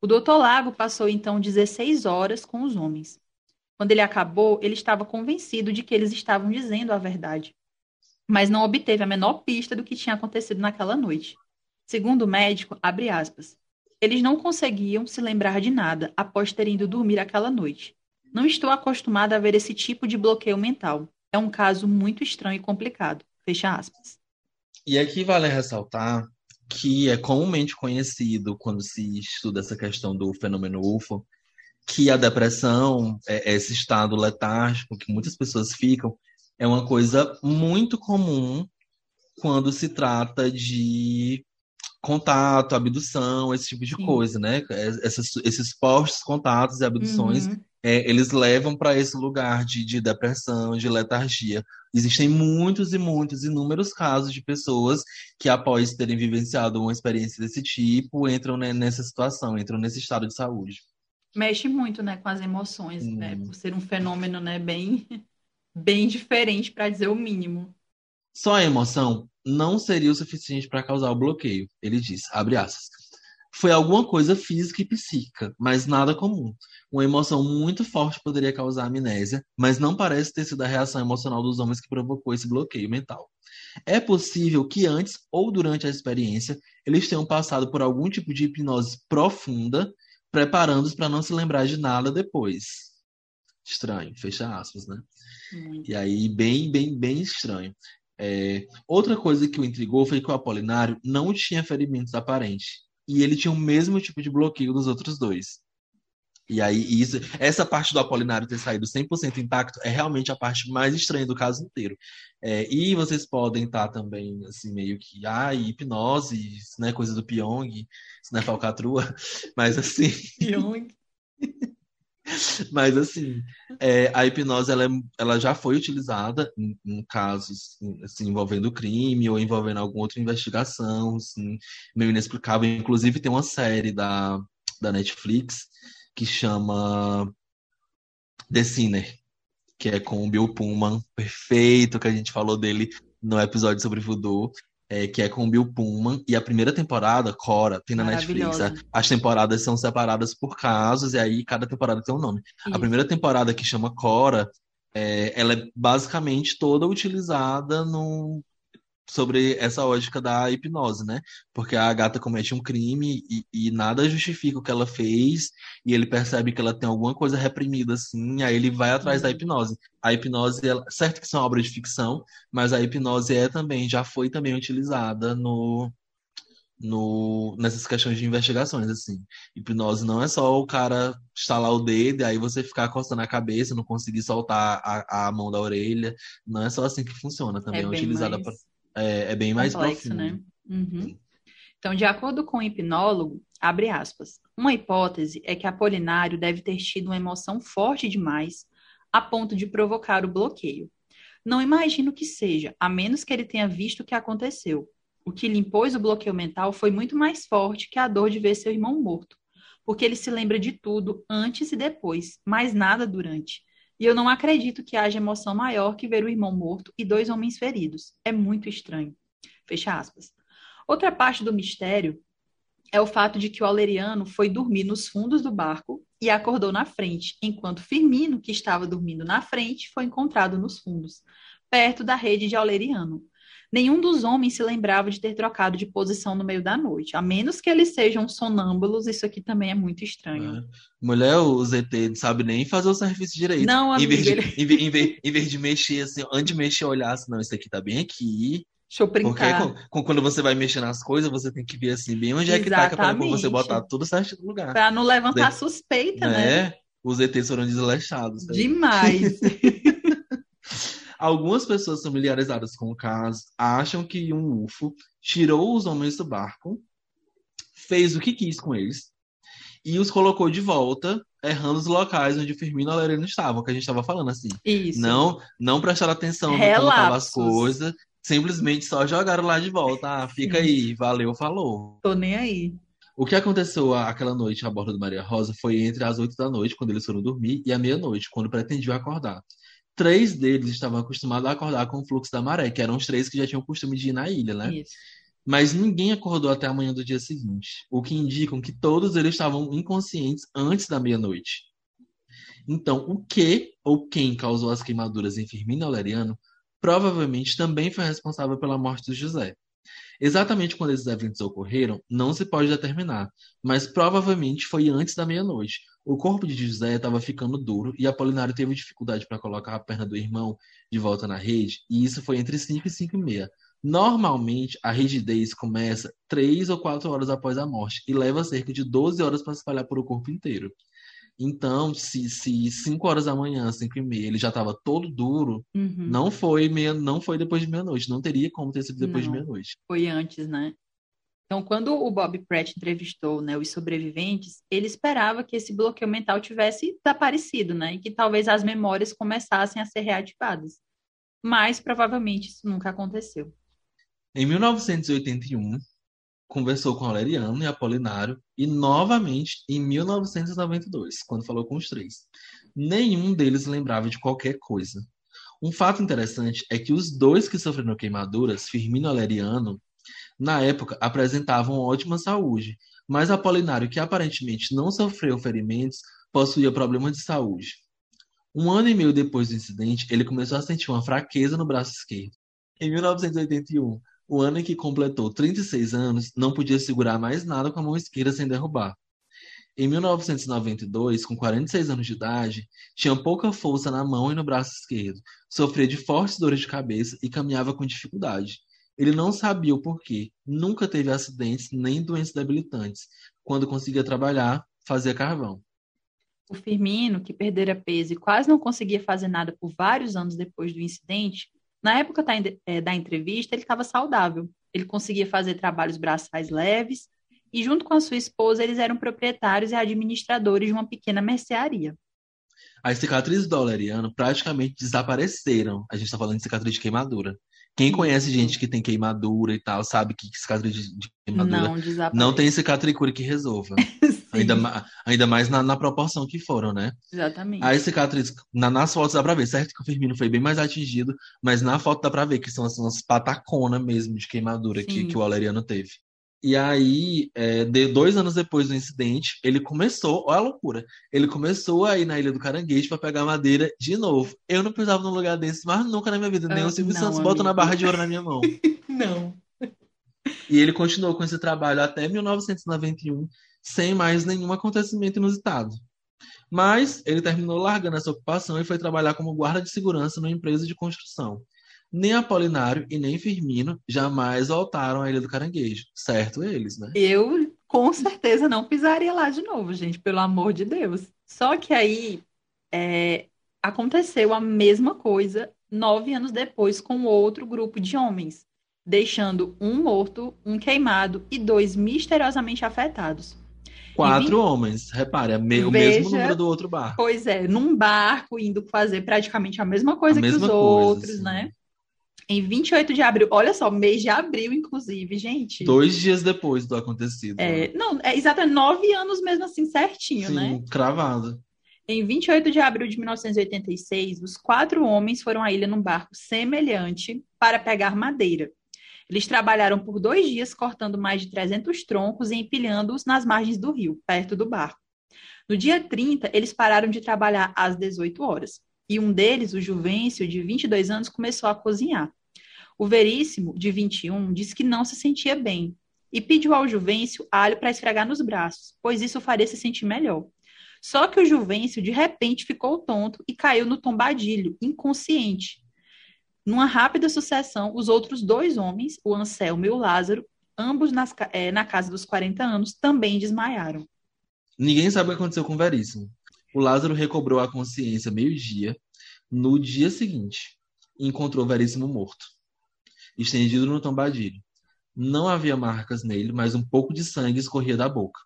O doutor Lago passou então 16 horas com os homens. Quando ele acabou, ele estava convencido de que eles estavam dizendo a verdade mas não obteve a menor pista do que tinha acontecido naquela noite. Segundo o médico, aspas, eles não conseguiam se lembrar de nada após terem ido dormir aquela noite. Não estou acostumada a ver esse tipo de bloqueio mental. É um caso muito estranho e complicado. Fecha aspas. E aqui vale ressaltar que é comumente conhecido quando se estuda essa questão do fenômeno UFO, que a depressão, é esse estado letárgico que muitas pessoas ficam, é uma coisa muito comum quando se trata de contato, abdução, esse tipo de Sim. coisa, né? Esses, esses postos contatos e abduções, uhum. é, eles levam para esse lugar de, de depressão, de letargia. Existem muitos e muitos, inúmeros casos de pessoas que, após terem vivenciado uma experiência desse tipo, entram né, nessa situação, entram nesse estado de saúde. Mexe muito, né, com as emoções, hum. né? Por ser um fenômeno, né, bem bem diferente, para dizer o mínimo. Só a emoção não seria o suficiente para causar o bloqueio, ele diz, abre aspas. Foi alguma coisa física e psíquica, mas nada comum. Uma emoção muito forte poderia causar amnésia, mas não parece ter sido a reação emocional dos homens que provocou esse bloqueio mental. É possível que antes ou durante a experiência eles tenham passado por algum tipo de hipnose profunda, preparando-os para não se lembrar de nada depois. Estranho, fecha aspas, né? Muito. E aí, bem, bem, bem estranho. É, outra coisa que o intrigou foi que o Apolinário não tinha ferimentos aparentes. E ele tinha o mesmo tipo de bloqueio dos outros dois. E aí, isso, essa parte do Apolinário ter saído 100% intacto é realmente a parte mais estranha do caso inteiro. É, e vocês podem estar também, assim, meio que, ah, hipnose, isso não é coisa do Pyong, isso não é falcatrua, <laughs> mas assim. Pyong. <laughs> <laughs> Mas assim, é, a hipnose ela, é, ela já foi utilizada em, em, casos assim, envolvendo crime ou envolvendo alguma outra investigação, assim, meio inexplicável. Inclusive tem uma série da da Netflix que chama The Sinner, que é com o Bill Pullman, perfeito, que a gente falou dele no episódio sobre voodoo. É, que é com o Bill Pullman, e a primeira temporada, Cora, tem na Netflix. As temporadas são separadas por casos, e aí cada temporada tem um nome. Isso. A primeira temporada, que chama Cora, é, ela é basicamente toda utilizada no, sobre essa lógica da hipnose, né? Porque a gata comete um crime e, e, nada justifica o que ela fez, e ele percebe que ela tem alguma coisa reprimida assim, aí ele vai atrás da uhum. hipnose. A hipnose, ela, certo que são obras de ficção, mas a hipnose é também, já foi também utilizada no, no, nessas questões de investigações, assim. Hipnose não é só o cara estalar o dedo e aí você ficar coçando a cabeça, não conseguir soltar a, a mão da orelha. Não é só assim que funciona, também é, é utilizada mais... para é, é bem mais complexo, profundo. né? Uhum. Então, de acordo com o hipnólogo, abre aspas, uma hipótese é que Apolinário deve ter tido uma emoção forte demais a ponto de provocar o bloqueio. Não imagino que seja, a menos que ele tenha visto o que aconteceu. O que lhe impôs o bloqueio mental foi muito mais forte que a dor de ver seu irmão morto, porque ele se lembra de tudo antes e depois, mas nada durante. E eu não acredito que haja emoção maior que ver o irmão morto e dois homens feridos. É muito estranho. Fecha aspas. Outra parte do mistério é o fato de que o Aleriano foi dormir nos fundos do barco e acordou na frente, enquanto Firmino, que estava dormindo na frente, foi encontrado nos fundos, perto da rede de Aleriano. Nenhum dos homens se lembrava de ter trocado de posição no meio da noite. A menos que eles sejam sonâmbulos, isso aqui também é muito estranho. É. Mulher, o ZT não sabe nem fazer o serviço direito. Não, amiga. Em vez de, em vez, em vez, em vez de mexer assim, antes de mexer, olhar assim, não, isso aqui tá bem aqui. Deixa eu brincar. Porque com, quando você vai mexer nas coisas, você tem que ver assim, bem onde Exatamente. é que tá, pra você botar tudo certo no lugar. Pra não levantar suspeita, né? né? Os ETs foram desleixados. Demais. <laughs> Algumas pessoas familiarizadas com o caso acham que um UFO tirou os homens do barco, fez o que quis com eles e os colocou de volta, errando os locais onde Firmino e Alereno estavam, que a gente estava falando assim. Isso. Não, não prestaram atenção no como estavam as coisas, simplesmente só jogaram lá de volta. Ah, fica aí, valeu, falou. Tô nem aí. O que aconteceu aquela noite a bordo do Maria Rosa foi entre as oito da noite, quando eles foram dormir, e a meia-noite, quando pretendiam acordar três deles estavam acostumados a acordar com o fluxo da maré, que eram os três que já tinham o costume de ir na ilha, né? Isso. Mas ninguém acordou até a manhã do dia seguinte, o que indicam que todos eles estavam inconscientes antes da meia-noite. Então, o que ou quem causou as queimaduras em Firmino Aleriano provavelmente também foi responsável pela morte de José. Exatamente quando esses eventos ocorreram, não se pode determinar, mas provavelmente foi antes da meia-noite, o corpo de José estava ficando duro e Apolinário teve dificuldade para colocar a perna do irmão de volta na rede, e isso foi entre 5 e 5 e meia. Normalmente, a rigidez começa 3 ou 4 horas após a morte e leva cerca de 12 horas para se espalhar por o corpo inteiro. Então, se, se 5 horas da manhã, 5 e meia, ele já estava todo duro, uhum. não foi meia, não foi depois de meia-noite. Não teria como ter sido depois não, de meia-noite. Foi antes, né? Então, quando o Bob Pratt entrevistou né, os sobreviventes, ele esperava que esse bloqueio mental tivesse desaparecido, né? E que talvez as memórias começassem a ser reativadas. Mas provavelmente isso nunca aconteceu. Em 1981, conversou com Valeriano e Apolinário, e novamente em 1992, quando falou com os três. Nenhum deles lembrava de qualquer coisa. Um fato interessante é que os dois que sofreram queimaduras, Firmino Valeriano, na época apresentavam ótima saúde, mas Apolinário, que aparentemente não sofreu ferimentos, possuía problemas de saúde. Um ano e meio depois do incidente, ele começou a sentir uma fraqueza no braço esquerdo. Em 1981, o ano em que completou 36 anos, não podia segurar mais nada com a mão esquerda sem derrubar. Em 1992, com 46 anos de idade, tinha pouca força na mão e no braço esquerdo, sofria de fortes dores de cabeça e caminhava com dificuldade. Ele não sabia o porquê, nunca teve acidentes nem doenças debilitantes. Quando conseguia trabalhar, fazia carvão. O Firmino, que perdera peso e quase não conseguia fazer nada por vários anos depois do incidente, na época é, da entrevista, ele estava saudável. Ele conseguia fazer trabalhos braçais leves e, junto com a sua esposa, eles eram proprietários e administradores de uma pequena mercearia. As cicatrizes do Aureliano praticamente desapareceram. A gente está falando de cicatriz de queimadura. Quem conhece gente que tem queimadura e tal, sabe que cicatriz de queimadura não, não tem cicatricure que resolva. <laughs> Ainda, ainda mais na, na proporção que foram, né? Exatamente. Aí cicatriz, na, nas fotos dá pra ver, certo que o Firmino foi bem mais atingido, mas na foto dá pra ver que são umas pataconas mesmo de queimadura que, que o Valeriano teve. E aí, é, de, dois anos depois do incidente, ele começou, olha a loucura, ele começou a ir na Ilha do Caranguejo pra pegar madeira de novo. Eu não precisava num lugar desse, mas nunca na minha vida, nem Ah, o Silvio não, Santos bota na amigo. barra de ouro na minha mão. <laughs> Não. E ele continuou com esse trabalho até 1991, sem mais nenhum acontecimento inusitado. Mas ele terminou largando essa ocupação e foi trabalhar como guarda de segurança numa empresa de construção. Nem Apolinário e nem Firmino jamais voltaram à Ilha do Caranguejo. Certo eles, né? Eu com certeza não pisaria lá de novo, gente, pelo amor de Deus. Só que aí é, aconteceu a mesma coisa nove anos depois com outro grupo de homens, deixando um morto, um queimado e dois misteriosamente afetados. Quatro homens, repare, é me- o mesmo número do outro barco. Pois é, num barco indo fazer praticamente a mesma coisa A que mesma os coisa, outros, sim. né? Em 28 de abril, olha só, mês de abril, inclusive, gente. Dois dias depois do acontecido. É, não, é exatamente nove anos mesmo assim, certinho, Sim, né? cravado. Em 28 de abril de 1986, os quatro homens foram à ilha num barco semelhante para pegar madeira. Eles trabalharam por dois dias cortando mais de 300 troncos e empilhando-os nas margens do rio, perto do barco. No dia 30, eles pararam de trabalhar às 18 horas. E um deles, o Juvencio, de 22 anos, começou a cozinhar. O Veríssimo, de 21, disse que não se sentia bem e pediu ao Juvencio alho para esfregar nos braços, pois isso o faria se sentir melhor. Só que o Juvencio, de repente, ficou tonto e caiu no tombadilho, inconsciente. Numa rápida sucessão, os outros dois homens, o Anselmo e o Lázaro, ambos nas eh, na casa dos 40 anos, também desmaiaram. Ninguém sabe o que aconteceu com o Veríssimo. O Lázaro recobrou a consciência meio-dia. No dia seguinte, encontrou o Veríssimo morto, estendido no tombadilho. Não havia marcas nele, mas um pouco de sangue escorria da boca.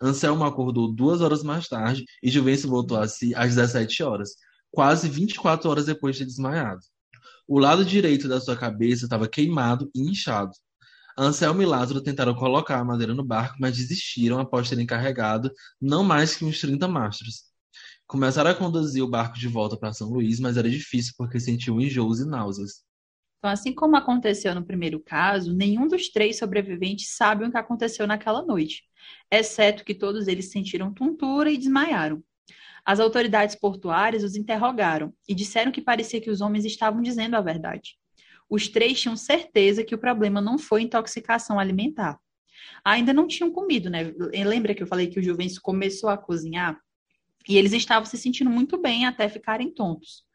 Anselmo acordou duas horas mais tarde e Juvencio voltou a si às 17 horas, quase 24 horas depois de ter desmaiado. O lado direito da sua cabeça estava queimado e inchado. Anselmo e Lázaro tentaram colocar a madeira no barco, mas desistiram após terem carregado não mais que uns 30 mastros. Começaram a conduzir o barco de volta para São Luís, mas era difícil porque sentiam enjoos e náuseas. Então, assim como aconteceu no primeiro caso, nenhum dos três sobreviventes sabe o que aconteceu naquela noite, exceto que todos eles sentiram tontura e desmaiaram. As autoridades portuárias os interrogaram e disseram que parecia que os homens estavam dizendo a verdade. Os três tinham certeza que o problema não foi intoxicação alimentar. Ainda não tinham comido, né? Lembra que eu falei que o Juvencio começou a cozinhar? E eles estavam se sentindo muito bem até ficarem tontos.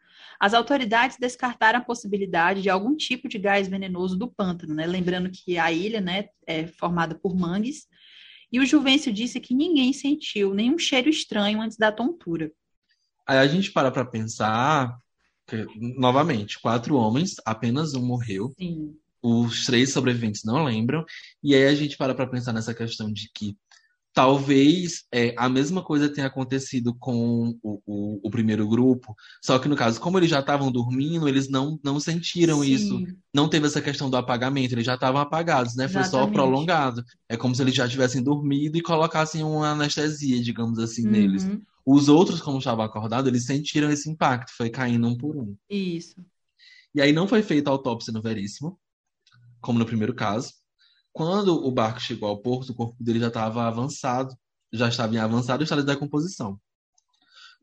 As autoridades descartaram a possibilidade de algum tipo de gás venenoso do pântano, né? Lembrando que a ilha, né, é formada por mangues. E o Juvencio disse que ninguém sentiu nenhum cheiro estranho antes da tontura. Aí a gente para para pensar, que, novamente, quatro homens, apenas um morreu. Sim. Os três sobreviventes não lembram. E aí a gente para para pensar nessa questão de que talvez é, a mesma coisa tenha acontecido com o, o, o primeiro grupo, só que no caso, como eles já estavam dormindo, eles não, não sentiram Sim. isso. Não teve essa questão do apagamento, eles já estavam apagados, né? Foi só Exatamente. prolongado. É como se eles já tivessem dormido e colocassem uma anestesia, digamos assim, neles. Uhum. Os outros, como estavam acordados, eles sentiram esse impacto, foi caindo um por um. Isso. E aí não foi feita autópsia no Veríssimo, como no primeiro caso. Quando o barco chegou ao porto, o corpo dele já estava avançado, já estava em avançado estado de decomposição.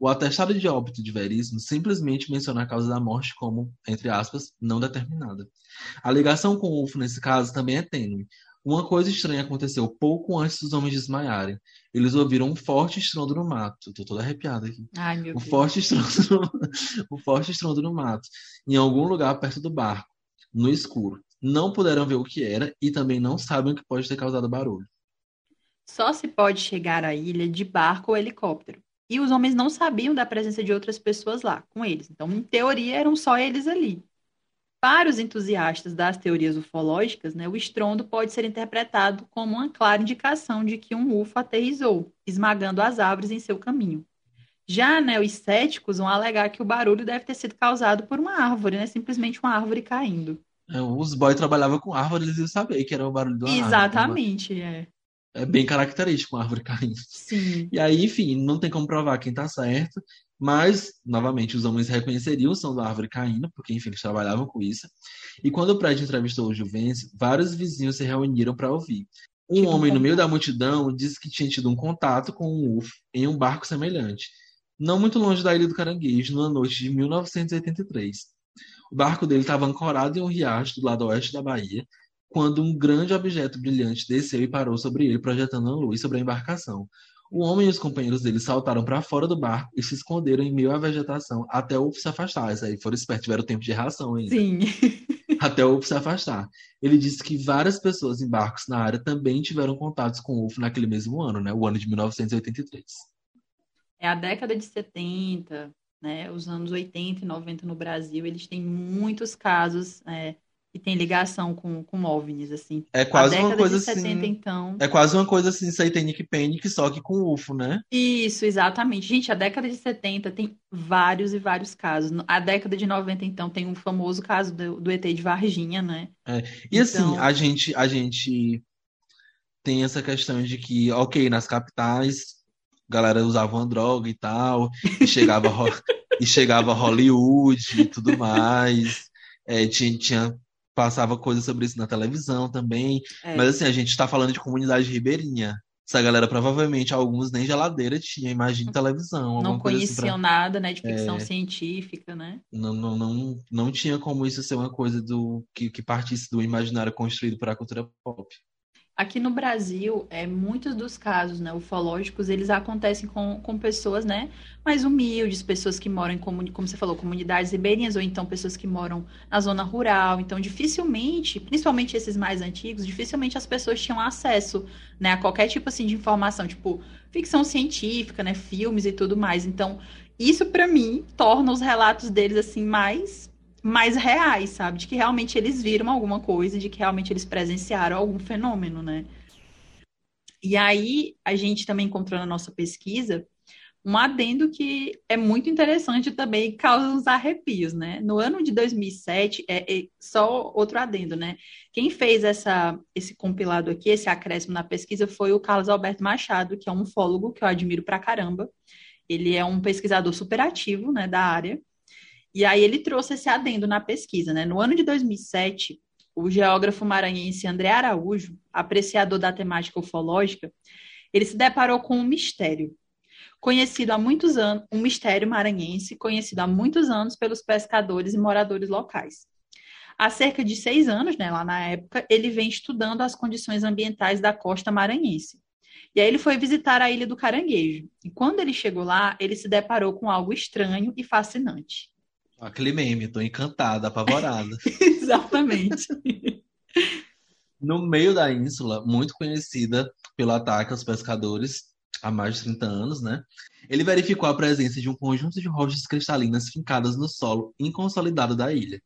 O atestado de óbito de Veríssimo simplesmente menciona a causa da morte como, entre aspas, não determinada. A ligação com o UFO nesse caso também é tênue. Uma coisa estranha aconteceu pouco antes dos homens desmaiarem. Eles ouviram um forte estrondo no mato. Tô toda arrepiada aqui. Ai, meu O Deus. forte estrondo no, o <laughs> forte estrondo no mato, em algum lugar perto do barco, no escuro. Não puderam ver o que era e também não sabem o que pode ter causado barulho. Só se pode chegar à ilha de barco ou helicóptero. E os homens não sabiam da presença de outras pessoas lá com eles. Então, em teoria, eram só eles ali. Para os entusiastas das teorias ufológicas, né, o estrondo pode ser interpretado como uma clara indicação de que um UFO aterrissou, esmagando as árvores em seu caminho. Já né, os céticos vão alegar que o barulho deve ter sido causado por uma árvore, né, simplesmente uma árvore caindo. É, Os boys trabalhavam com árvore, eles iam saber que era o barulho árvore. Exatamente, é. é bem característico uma árvore caindo. Sim. E aí, enfim, não tem como provar quem tá certo, mas, novamente, os homens reconheceriam o som da árvore caindo, porque, enfim, eles trabalhavam com isso. E quando o prédio entrevistou o Juvencio, vários vizinhos se reuniram para ouvir. Um Tipo um homem no meio da multidão disse que tinha tido um contato com um UFO em um barco semelhante, não muito longe da Ilha do Caranguejo, numa noite de 1983. O barco dele estava ancorado em um riacho do lado oeste da Bahia, quando um grande objeto brilhante desceu e parou sobre ele, projetando uma luz sobre a embarcação. O homem e os companheiros dele saltaram para fora do barco e se esconderam em meio à vegetação até o UFO se afastar. Isso aí foram espertos, tiveram tempo de reação ainda Sim. <laughs> até o UFO se afastar. Ele disse que várias pessoas em barcos na área também tiveram contatos com o UFO naquele mesmo ano, né? O ano de 1983. É a década de 70, né? Os anos 80 e 90 no Brasil, eles têm muitos casos é, que têm ligação com, com OVNIs, assim. É quase uma coisa de 70, assim. então. É quase uma coisa assim, Satanic Panic, só que com UFO, né? Isso, exatamente. Gente, a década de 70 tem vários e vários casos. A década de 90, então, tem um famoso caso do, do ET de Varginha, né? E assim, Então- a gente, a gente tem essa questão de que, ok, nas capitais, galera usava uma droga e tal, e chegava, e chegava Hollywood e tudo mais, é, tinha, tinha- passava coisa sobre isso na televisão também, É. mas assim, a gente está falando de comunidade ribeirinha. Essa galera, provavelmente, alguns nem geladeira tinha, imagine televisão, Não coisa assim conheciam pra- nada, né, de ficção É. científica, né? Não, não, não, não tinha como isso ser uma coisa do que, que partisse do imaginário construído para a cultura pop. Aqui no Brasil, é, muitos dos casos, né, ufológicos, eles acontecem com, com pessoas, né, mais humildes, pessoas que moram em, comuni- como você falou, comunidades ribeirinhas, ou então pessoas que moram na zona rural. Então, dificilmente, principalmente esses mais antigos, dificilmente as pessoas tinham acesso, né, a qualquer tipo, assim, de informação, tipo, ficção científica, né, filmes e tudo mais. Então, isso, para mim, torna os relatos deles, assim, mais mais reais, sabe? De que realmente eles viram alguma coisa, de que realmente eles presenciaram algum fenômeno, né? E aí a gente também encontrou na nossa pesquisa um adendo que é muito interessante também causa uns arrepios, né? No ano de 2007, é, é só outro adendo, né? Quem fez essa, esse compilado aqui, esse acréscimo na pesquisa, foi o Carlos Alberto Machado, que é um ufólogo que eu admiro pra caramba. Ele é um pesquisador super ativo, né, da área. E aí ele trouxe esse adendo na pesquisa, né? No ano de 2007, o geógrafo maranhense André Araújo, apreciador da temática ufológica, ele se deparou com um mistério. Conhecido há muitos anos, um mistério maranhense conhecido há muitos anos pelos pescadores e moradores locais. Há cerca de seis anos, né, lá na época, ele vem estudando as condições ambientais da costa maranhense. E aí ele foi visitar a Ilha do Caranguejo. E quando ele chegou lá, ele se deparou com algo estranho e fascinante. Aquele meme, tô encantada, apavorada. <laughs> Exatamente. No meio da ínsula, muito conhecida pelo ataque aos pescadores há mais de 30 anos, né? Ele verificou a presença de um conjunto de rochas cristalinas fincadas no solo inconsolidado da ilha.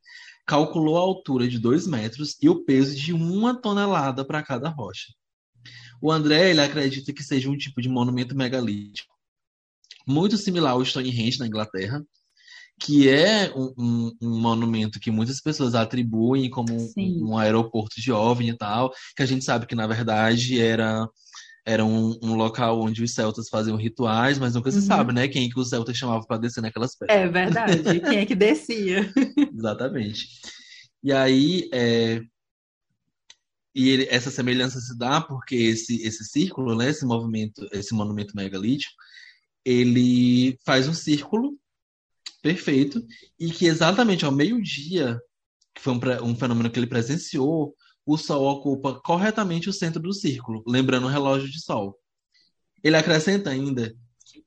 Calculou a altura de 2 metros e o peso de uma tonelada para cada rocha. O André ele acredita que seja um tipo de monumento megalítico, muito similar ao Stonehenge na Inglaterra, que é um, um- um monumento que muitas pessoas atribuem como um, um aeroporto de OVNI e tal, que a gente sabe que na verdade era era um, local onde os celtas faziam rituais, mas nunca se Uhum. sabe, né, quem que os celtas chamavam para descer naquelas pedras. É verdade. Quem é que descia? <laughs> Exatamente. E aí, é, e ele- essa semelhança se dá porque esse, esse círculo, né, esse movimento, esse monumento megalítico, ele faz um círculo perfeito e que exatamente ao meio-dia, que foi um, um fenômeno que ele presenciou, o Sol ocupa corretamente o centro do círculo, lembrando o relógio de Sol. Ele acrescenta ainda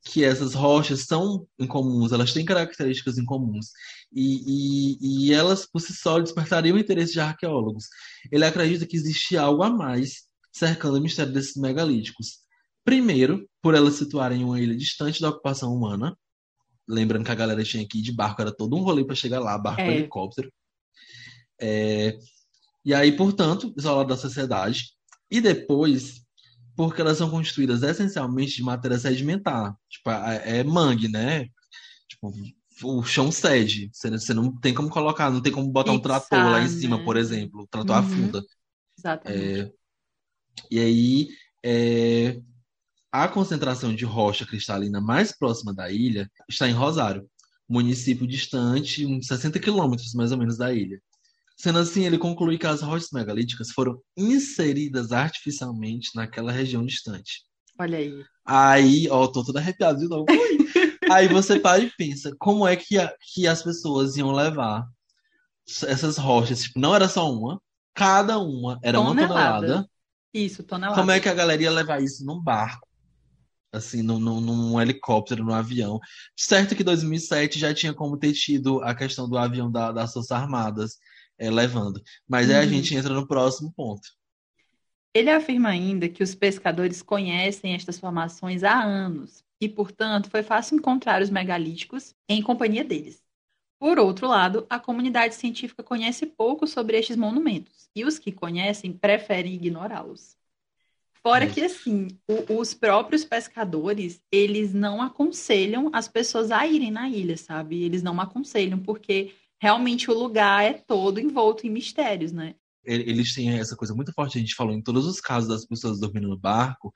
que essas rochas são incomuns, elas têm características incomuns e, e, e elas por si só despertariam o interesse de arqueólogos. Ele acredita que existe algo a mais cercando o mistério desses megalíticos. Primeiro, por elas situarem em uma ilha distante da ocupação humana, lembrando que a galera tinha que ir de barco, era todo um rolê para chegar lá, barco, É. helicóptero. É, e aí, portanto, isolado da sociedade. E depois, porque elas são constituídas essencialmente de matéria sedimentar. Tipo, é, é mangue, né? Tipo, o chão cede. Você, você não tem como colocar, não tem como botar um trator lá em cima, né? por exemplo. O trator Uhum. afunda. Exatamente. É, e aí, É, a concentração de rocha cristalina mais próxima da ilha está em Rosário, município distante uns 60 quilômetros mais ou menos da ilha. Sendo assim, ele conclui que as rochas megalíticas foram inseridas artificialmente naquela região distante. Olha aí. Aí, ó, tô toda arrepiada de novo. <laughs> aí você para e pensa, como é que, a, que as pessoas iam levar essas rochas? Tipo, não era só uma, cada uma era tonelada. uma tonelada. Isso, tonelada. Como é que a galera ia levar isso num barco? Assim, num, num, num helicóptero, num avião. Certo que 2007 já tinha como ter tido a questão do avião da, das Forças Armadas é, levando. Mas aí a uhum. gente entra no próximo ponto. Ele afirma ainda que os pescadores conhecem estas formações há anos e, portanto, foi fácil encontrar os megalíticos em companhia deles. Por outro lado, a comunidade científica conhece pouco sobre estes monumentos e os que conhecem preferem ignorá-los. Fora que, assim, o, os próprios pescadores, eles não aconselham as pessoas a irem na ilha, sabe? Eles não aconselham, porque realmente o lugar é todo envolto em mistérios, né? Eles têm essa coisa muito forte, a gente falou em todos os casos das pessoas dormindo no barco,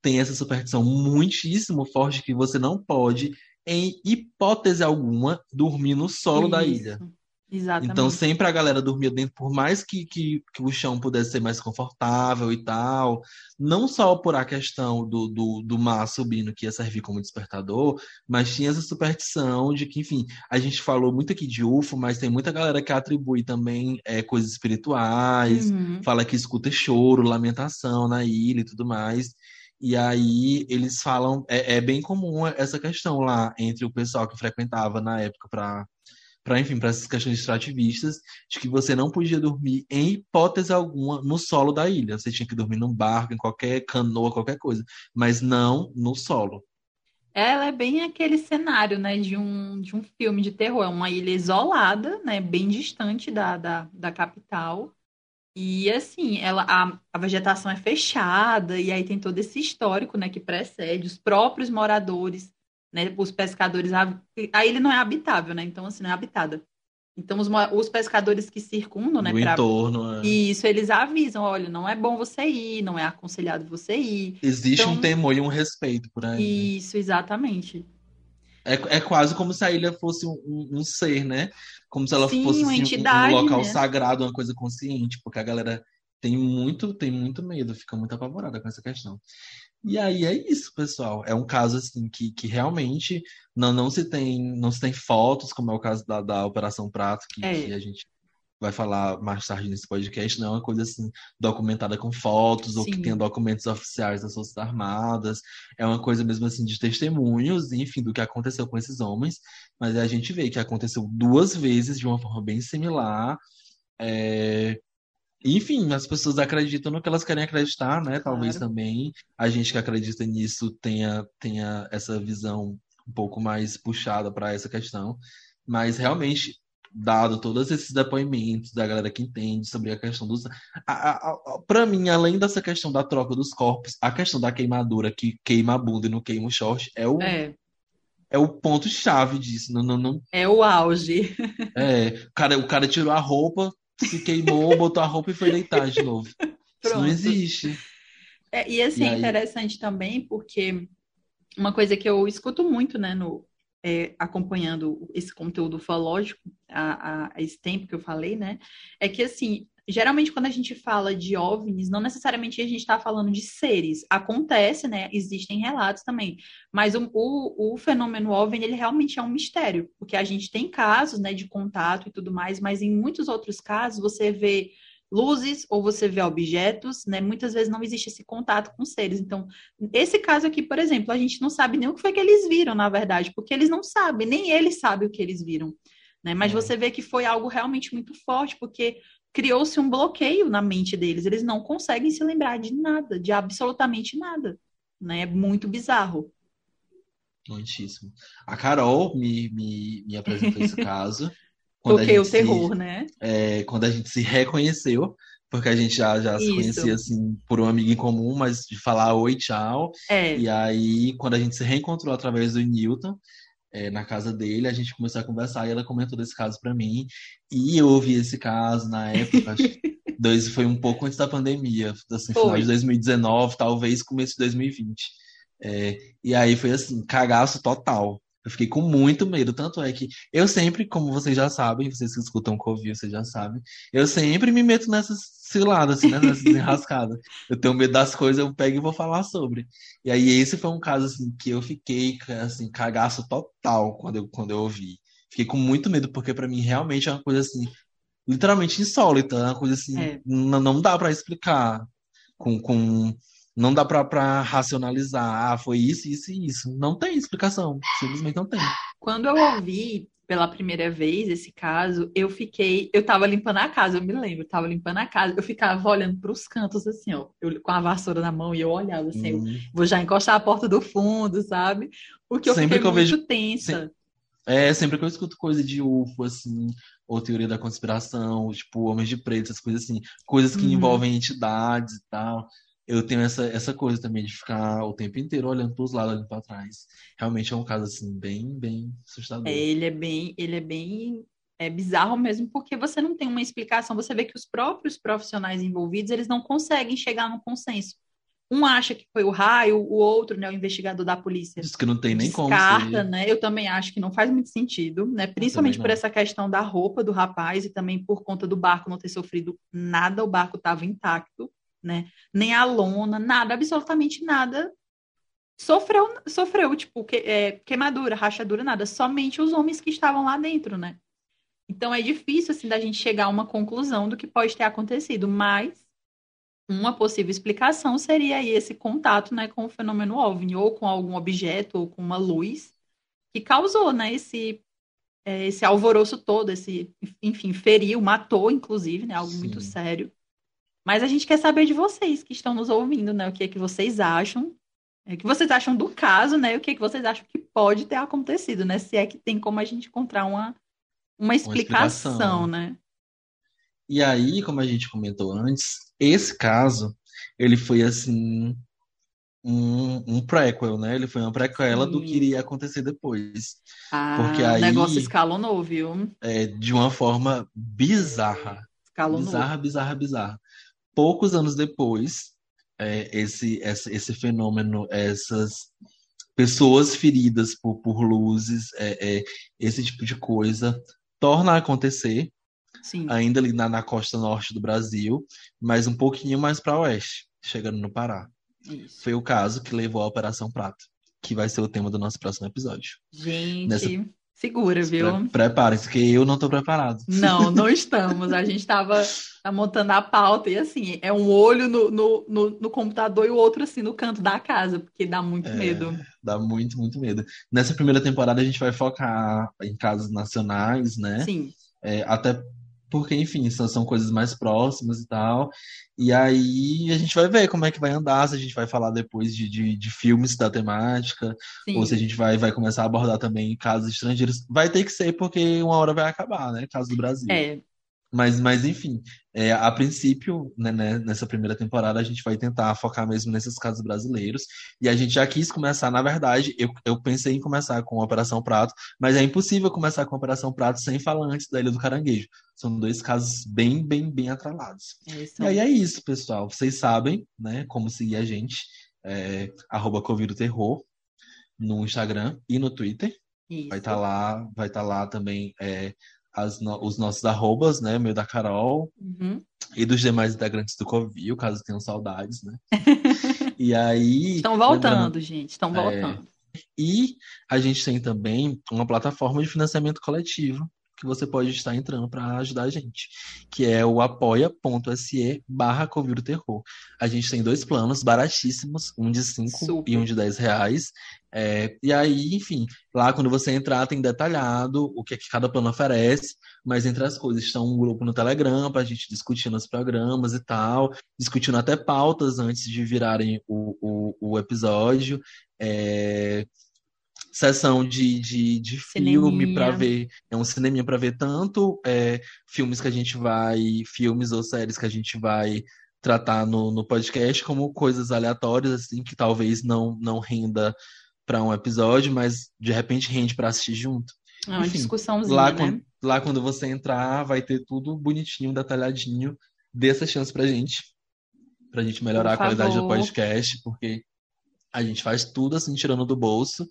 tem essa superstição muitíssimo forte que você não pode, em hipótese alguma, dormir no solo Isso. da ilha. Exatamente. Então sempre a galera dormia dentro, por mais que, que, que, o chão pudesse ser mais confortável e tal, não só por a questão do, do, do mar subindo que ia servir como despertador, mas tinha essa superstição de que, enfim, a gente falou muito aqui de UFO, mas tem muita galera que atribui também é, coisas espirituais, uhum. fala que escuta choro, lamentação na ilha e tudo mais. E aí eles falam, é, é bem comum essa questão lá entre o pessoal que frequentava na época para para enfim, para essas questões extrativistas, de que você não podia dormir em hipótese alguma no solo da ilha. Você tinha que dormir num barco, em qualquer canoa, qualquer coisa, mas não no solo. Ela é bem aquele cenário, né, de um, de um filme de terror. É uma ilha isolada, né, bem distante da, da, da capital. E assim, ela, a, a vegetação é fechada, e aí tem todo esse histórico, né, que precede. Os próprios moradores né? Os pescadores, a, a ilha não é habitável, né? Então, assim, não é habitada. Então, os, os pescadores que circundam, né? No pra... entorno, é. Isso, eles avisam, olha, não é bom você ir, não é aconselhado você ir. Existe então... um temor e um respeito por aí. Né? Isso, exatamente. É, é quase como se a ilha fosse um, um, um ser, né? Como se ela Sim, fosse assim, entidade, um, local né? sagrado, uma coisa consciente, porque a galera tem muito, tem muito medo, fica muito apavorada com essa questão. E aí é isso, pessoal. É um caso assim que, que realmente não, não se tem não se tem fotos, como é o caso da, da Operação Prato, que, é. que a gente vai falar mais tarde nesse podcast, não é uma coisa assim documentada com fotos Sim. ou que tenha documentos oficiais das Forças Armadas. É uma coisa mesmo assim de testemunhos, enfim, do que aconteceu com esses homens. Mas a gente vê que aconteceu duas vezes de uma forma bem similar. É, enfim, as pessoas acreditam no que elas querem acreditar, né? Talvez claro. também a gente que acredita nisso tenha, tenha essa visão um pouco mais puxada para essa questão. Mas realmente, dado todos esses depoimentos da galera que entende sobre a questão dos. Para mim, além dessa questão da troca dos corpos, a questão da queimadura que queima a bunda e não queima o short é o. É. É o ponto-chave disso. Não, não, não... É o auge. É, o cara, o cara tirou a roupa, se queimou, botou a roupa e foi deitar de novo. Isso não existe. É, e assim, é interessante também porque uma coisa que eu escuto muito, né, no, é, acompanhando esse conteúdo ufológico, a, esse tempo que eu falei, né, é que assim, geralmente quando a gente fala de OVNIs, não necessariamente a gente está falando de seres. Acontece, né? Existem relatos também. Mas o, o, o, fenômeno OVNI, ele realmente é um mistério. Porque a gente tem casos, né, de contato e tudo mais, mas em muitos outros casos você vê luzes ou você vê objetos, né? Muitas vezes não existe esse contato com seres. Então, esse caso aqui, por exemplo, a gente não sabe nem o que foi que eles viram, na verdade, porque eles não sabem, nem eles sabem o que eles viram. Né? Mas é. você vê que foi algo realmente muito forte, porque criou-se um bloqueio na mente deles. Eles não conseguem se lembrar de nada, de absolutamente nada. Né? É muito bizarro. Muitíssimo. A Carol me, me, me apresentou esse <laughs> caso. Toquei o terror, se, né? É, quando a gente se reconheceu, porque a gente já, já se conhecia assim por um amigo em comum, mas de falar oi, tchau. É. E aí, quando a gente se reencontrou através do Newton, é, na casa dele, a gente começou a conversar e ela comentou desse caso para mim. E eu ouvi esse caso na época, <laughs> Dois, foi um pouco antes da pandemia, assim, Foi. final de 2019, talvez começo de 2020. É, e aí foi assim, cagaço total. Eu fiquei com muito medo, tanto é que eu sempre, como vocês já sabem, vocês que escutam Covil, vocês já sabem, eu sempre me meto nessas ciladas, assim, né, nessas <laughs> enrascadas. Eu tenho medo das coisas, eu pego e vou falar sobre. E aí esse foi um caso, assim, que eu fiquei, assim, cagaço total quando eu, quando eu ouvi. Fiquei com muito medo, porque pra mim realmente é uma coisa, assim, literalmente insólita, é uma coisa, assim, É. não, não dá pra explicar com, com não dá pra racionalizar, ah, foi isso, isso e isso. Não tem explicação, simplesmente não tem. Quando eu ouvi pela primeira vez esse caso, eu fiquei, eu tava limpando a casa, eu me lembro, eu tava limpando a casa, eu ficava olhando pros cantos assim, ó, eu, com a vassoura na mão e eu olhava assim, eu Hum. vou já encostar a porta do fundo, sabe? Porque eu Sempre fiquei que eu muito vejo- tensa. É, sempre que eu escuto coisa de UFO, assim, ou teoria da conspiração, tipo, Homens de Preto, essas coisas assim, coisas que Uhum. envolvem entidades e tal, eu tenho essa, essa coisa também de ficar o tempo inteiro olhando pros lados, olhando pra trás. Realmente é um caso, assim, bem, bem assustador. É, ele é bem, ele é bem é bizarro mesmo, porque você não tem uma explicação. Você vê que os próprios profissionais envolvidos, eles não conseguem chegar num consenso. Um acha que foi o raio, o outro, né, o investigador da polícia, Diz que não tem nem como descarta, né? Eu também acho que não faz muito sentido, né? Principalmente por essa questão da roupa do rapaz e também por conta do barco não ter sofrido nada, o barco estava intacto, né? Nem a lona, nada, absolutamente nada sofreu, sofreu tipo, que- é, queimadura, rachadura, nada. Somente os homens que estavam lá dentro, né? Então é difícil, assim, da gente chegar a uma conclusão do que pode ter acontecido, mas uma possível explicação seria aí esse contato, né, com o fenômeno OVNI, ou com algum objeto, ou com uma luz, que causou, né, esse, é, esse alvoroço todo, esse, enfim, feriu, matou, inclusive, né, algo muito Sim. sério. Mas a gente quer saber de vocês que estão nos ouvindo, né, o que é que vocês acham, é, o que vocês acham do caso, né, e o que é que vocês acham que pode ter acontecido, né, se é que tem como a gente encontrar uma, uma explicação, explicação. né. E aí, como a gente comentou antes, esse caso, ele foi assim um, um prequel, né? Ele foi uma prequela do Sim. que iria acontecer depois, Ah, Porque o aí- negócio escalonou, viu? é, de uma forma bizarra, Escalonou. bizarra, bizarra, bizarra. Poucos anos depois, é, esse, esse, esse fenômeno, essas pessoas feridas por, por luzes, é, é, esse tipo de coisa, torna a acontecer Sim. ainda ali na, na costa norte do Brasil, mas um pouquinho mais para oeste, chegando no Pará. Isso. Foi o caso que levou à Operação Prato, que vai ser o tema do nosso próximo episódio. Gente, Nessa- segura, viu? Pre- Preparem-se, que eu não tô preparado. Não, <laughs> não estamos. A gente estava montando a pauta e assim, é um olho no, no, no, no computador e o outro assim no canto da casa, porque dá muito É. medo. Dá muito, muito medo. Nessa primeira temporada a gente vai focar em casos nacionais, né? Sim, É, até porque, enfim, são, são coisas mais próximas e tal. E aí a gente vai ver como é que vai andar, se a gente vai falar depois de, de, de filmes da temática, sim. ou se a gente vai, vai começar a abordar também casos estrangeiros. Vai ter que ser, porque uma hora vai acabar, né? Caso do Brasil. É, Mas, mas enfim, é, a princípio, né, né, nessa primeira temporada, a gente vai tentar focar mesmo nesses casos brasileiros. E a gente já quis começar, na verdade, eu, eu pensei em começar com Operação Prato, mas é impossível começar com Operação Prato sem falar antes da Ilha do Caranguejo. São dois casos bem, bem, bem atrelados. isso. E aí é isso, pessoal. Vocês sabem, né, como seguir a gente, é, arroba Terror, no Instagram e no Twitter. Isso. Vai estar lá, vai estar lá também é, no- os nossos arrobas, né? Meu da Carol Uhum. e dos demais integrantes do Covil, caso tenham saudades, né? <laughs> E aí. Estão voltando, lembrando- gente, estão É. voltando. E a gente tem também uma plataforma de financiamento coletivo que você pode estar entrando para ajudar a gente, que é o apoia.se barra Terror. A gente tem dois planos baratíssimos, um de 5 Super. e um de 10 reais. É, e aí, enfim, lá quando você entrar tem detalhado o que, é que cada plano oferece, mas entre as coisas está um grupo no Telegram para a gente discutir nos programas e tal, discutindo até pautas antes de virarem o, o, o episódio. É, sessão de, de, de filme para ver, é um cineminha para ver tanto é, filmes que a gente vai, filmes ou séries que a gente vai tratar no, no podcast, como coisas aleatórias, assim, que talvez não, não renda para um episódio, mas de repente rende para assistir junto. É uma Enfim, discussãozinha, Lá, né? quando, lá quando você entrar, vai ter tudo bonitinho, detalhadinho, dê essa chance pra gente, pra gente melhorar a qualidade do podcast, porque a gente faz tudo assim, tirando do bolso,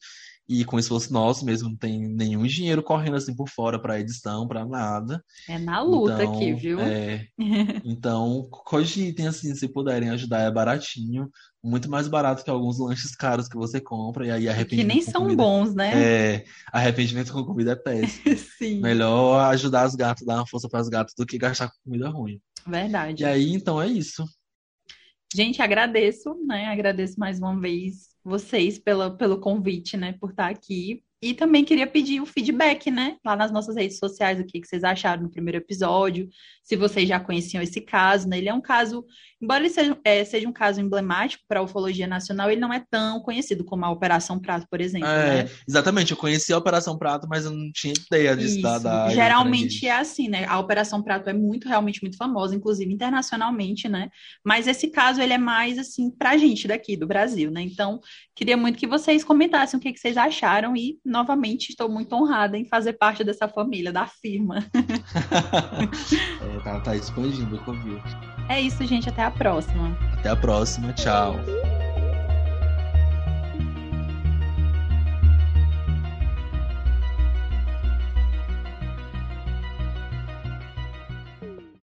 e com esforço nosso mesmo, não tem nenhum dinheiro correndo assim por fora para edição, para nada. É na luta então, aqui, viu? É, <laughs> então, cogitem assim, se puderem ajudar, é baratinho, muito mais barato que alguns lanches caros que você compra, e aí arrependimento. Que nem são comida, bons, né? É, arrependimento com comida é péssimo. <laughs> Sim. Melhor ajudar os gatos, dar uma força para os gatos do que gastar com comida ruim. Verdade. E aí, então é isso. Gente, agradeço, né? Agradeço mais uma vez vocês pela, pelo convite, né? Por estar aqui. E também queria pedir o feedback, né? Lá nas nossas redes sociais, o que, que vocês acharam no primeiro episódio, se vocês já conheciam esse caso, né? Ele é um caso, embora ele seja, é, seja um caso emblemático para a ufologia nacional, ele não é tão conhecido como a Operação Prato, por exemplo. É, né? exatamente. Eu conheci a Operação Prato, mas eu não tinha ideia disso. Da, da Geralmente é assim, né? A Operação Prato é muito, realmente muito famosa, inclusive internacionalmente, né? Mas esse caso, ele é mais, assim, pra gente daqui, do Brasil, né? Então, queria muito que vocês comentassem o que, que vocês acharam e novamente estou muito honrada em fazer parte dessa família, da firma. <laughs> é, tá, tá expandindo o convite. É isso, gente. Até a próxima. Até a próxima. Tchau.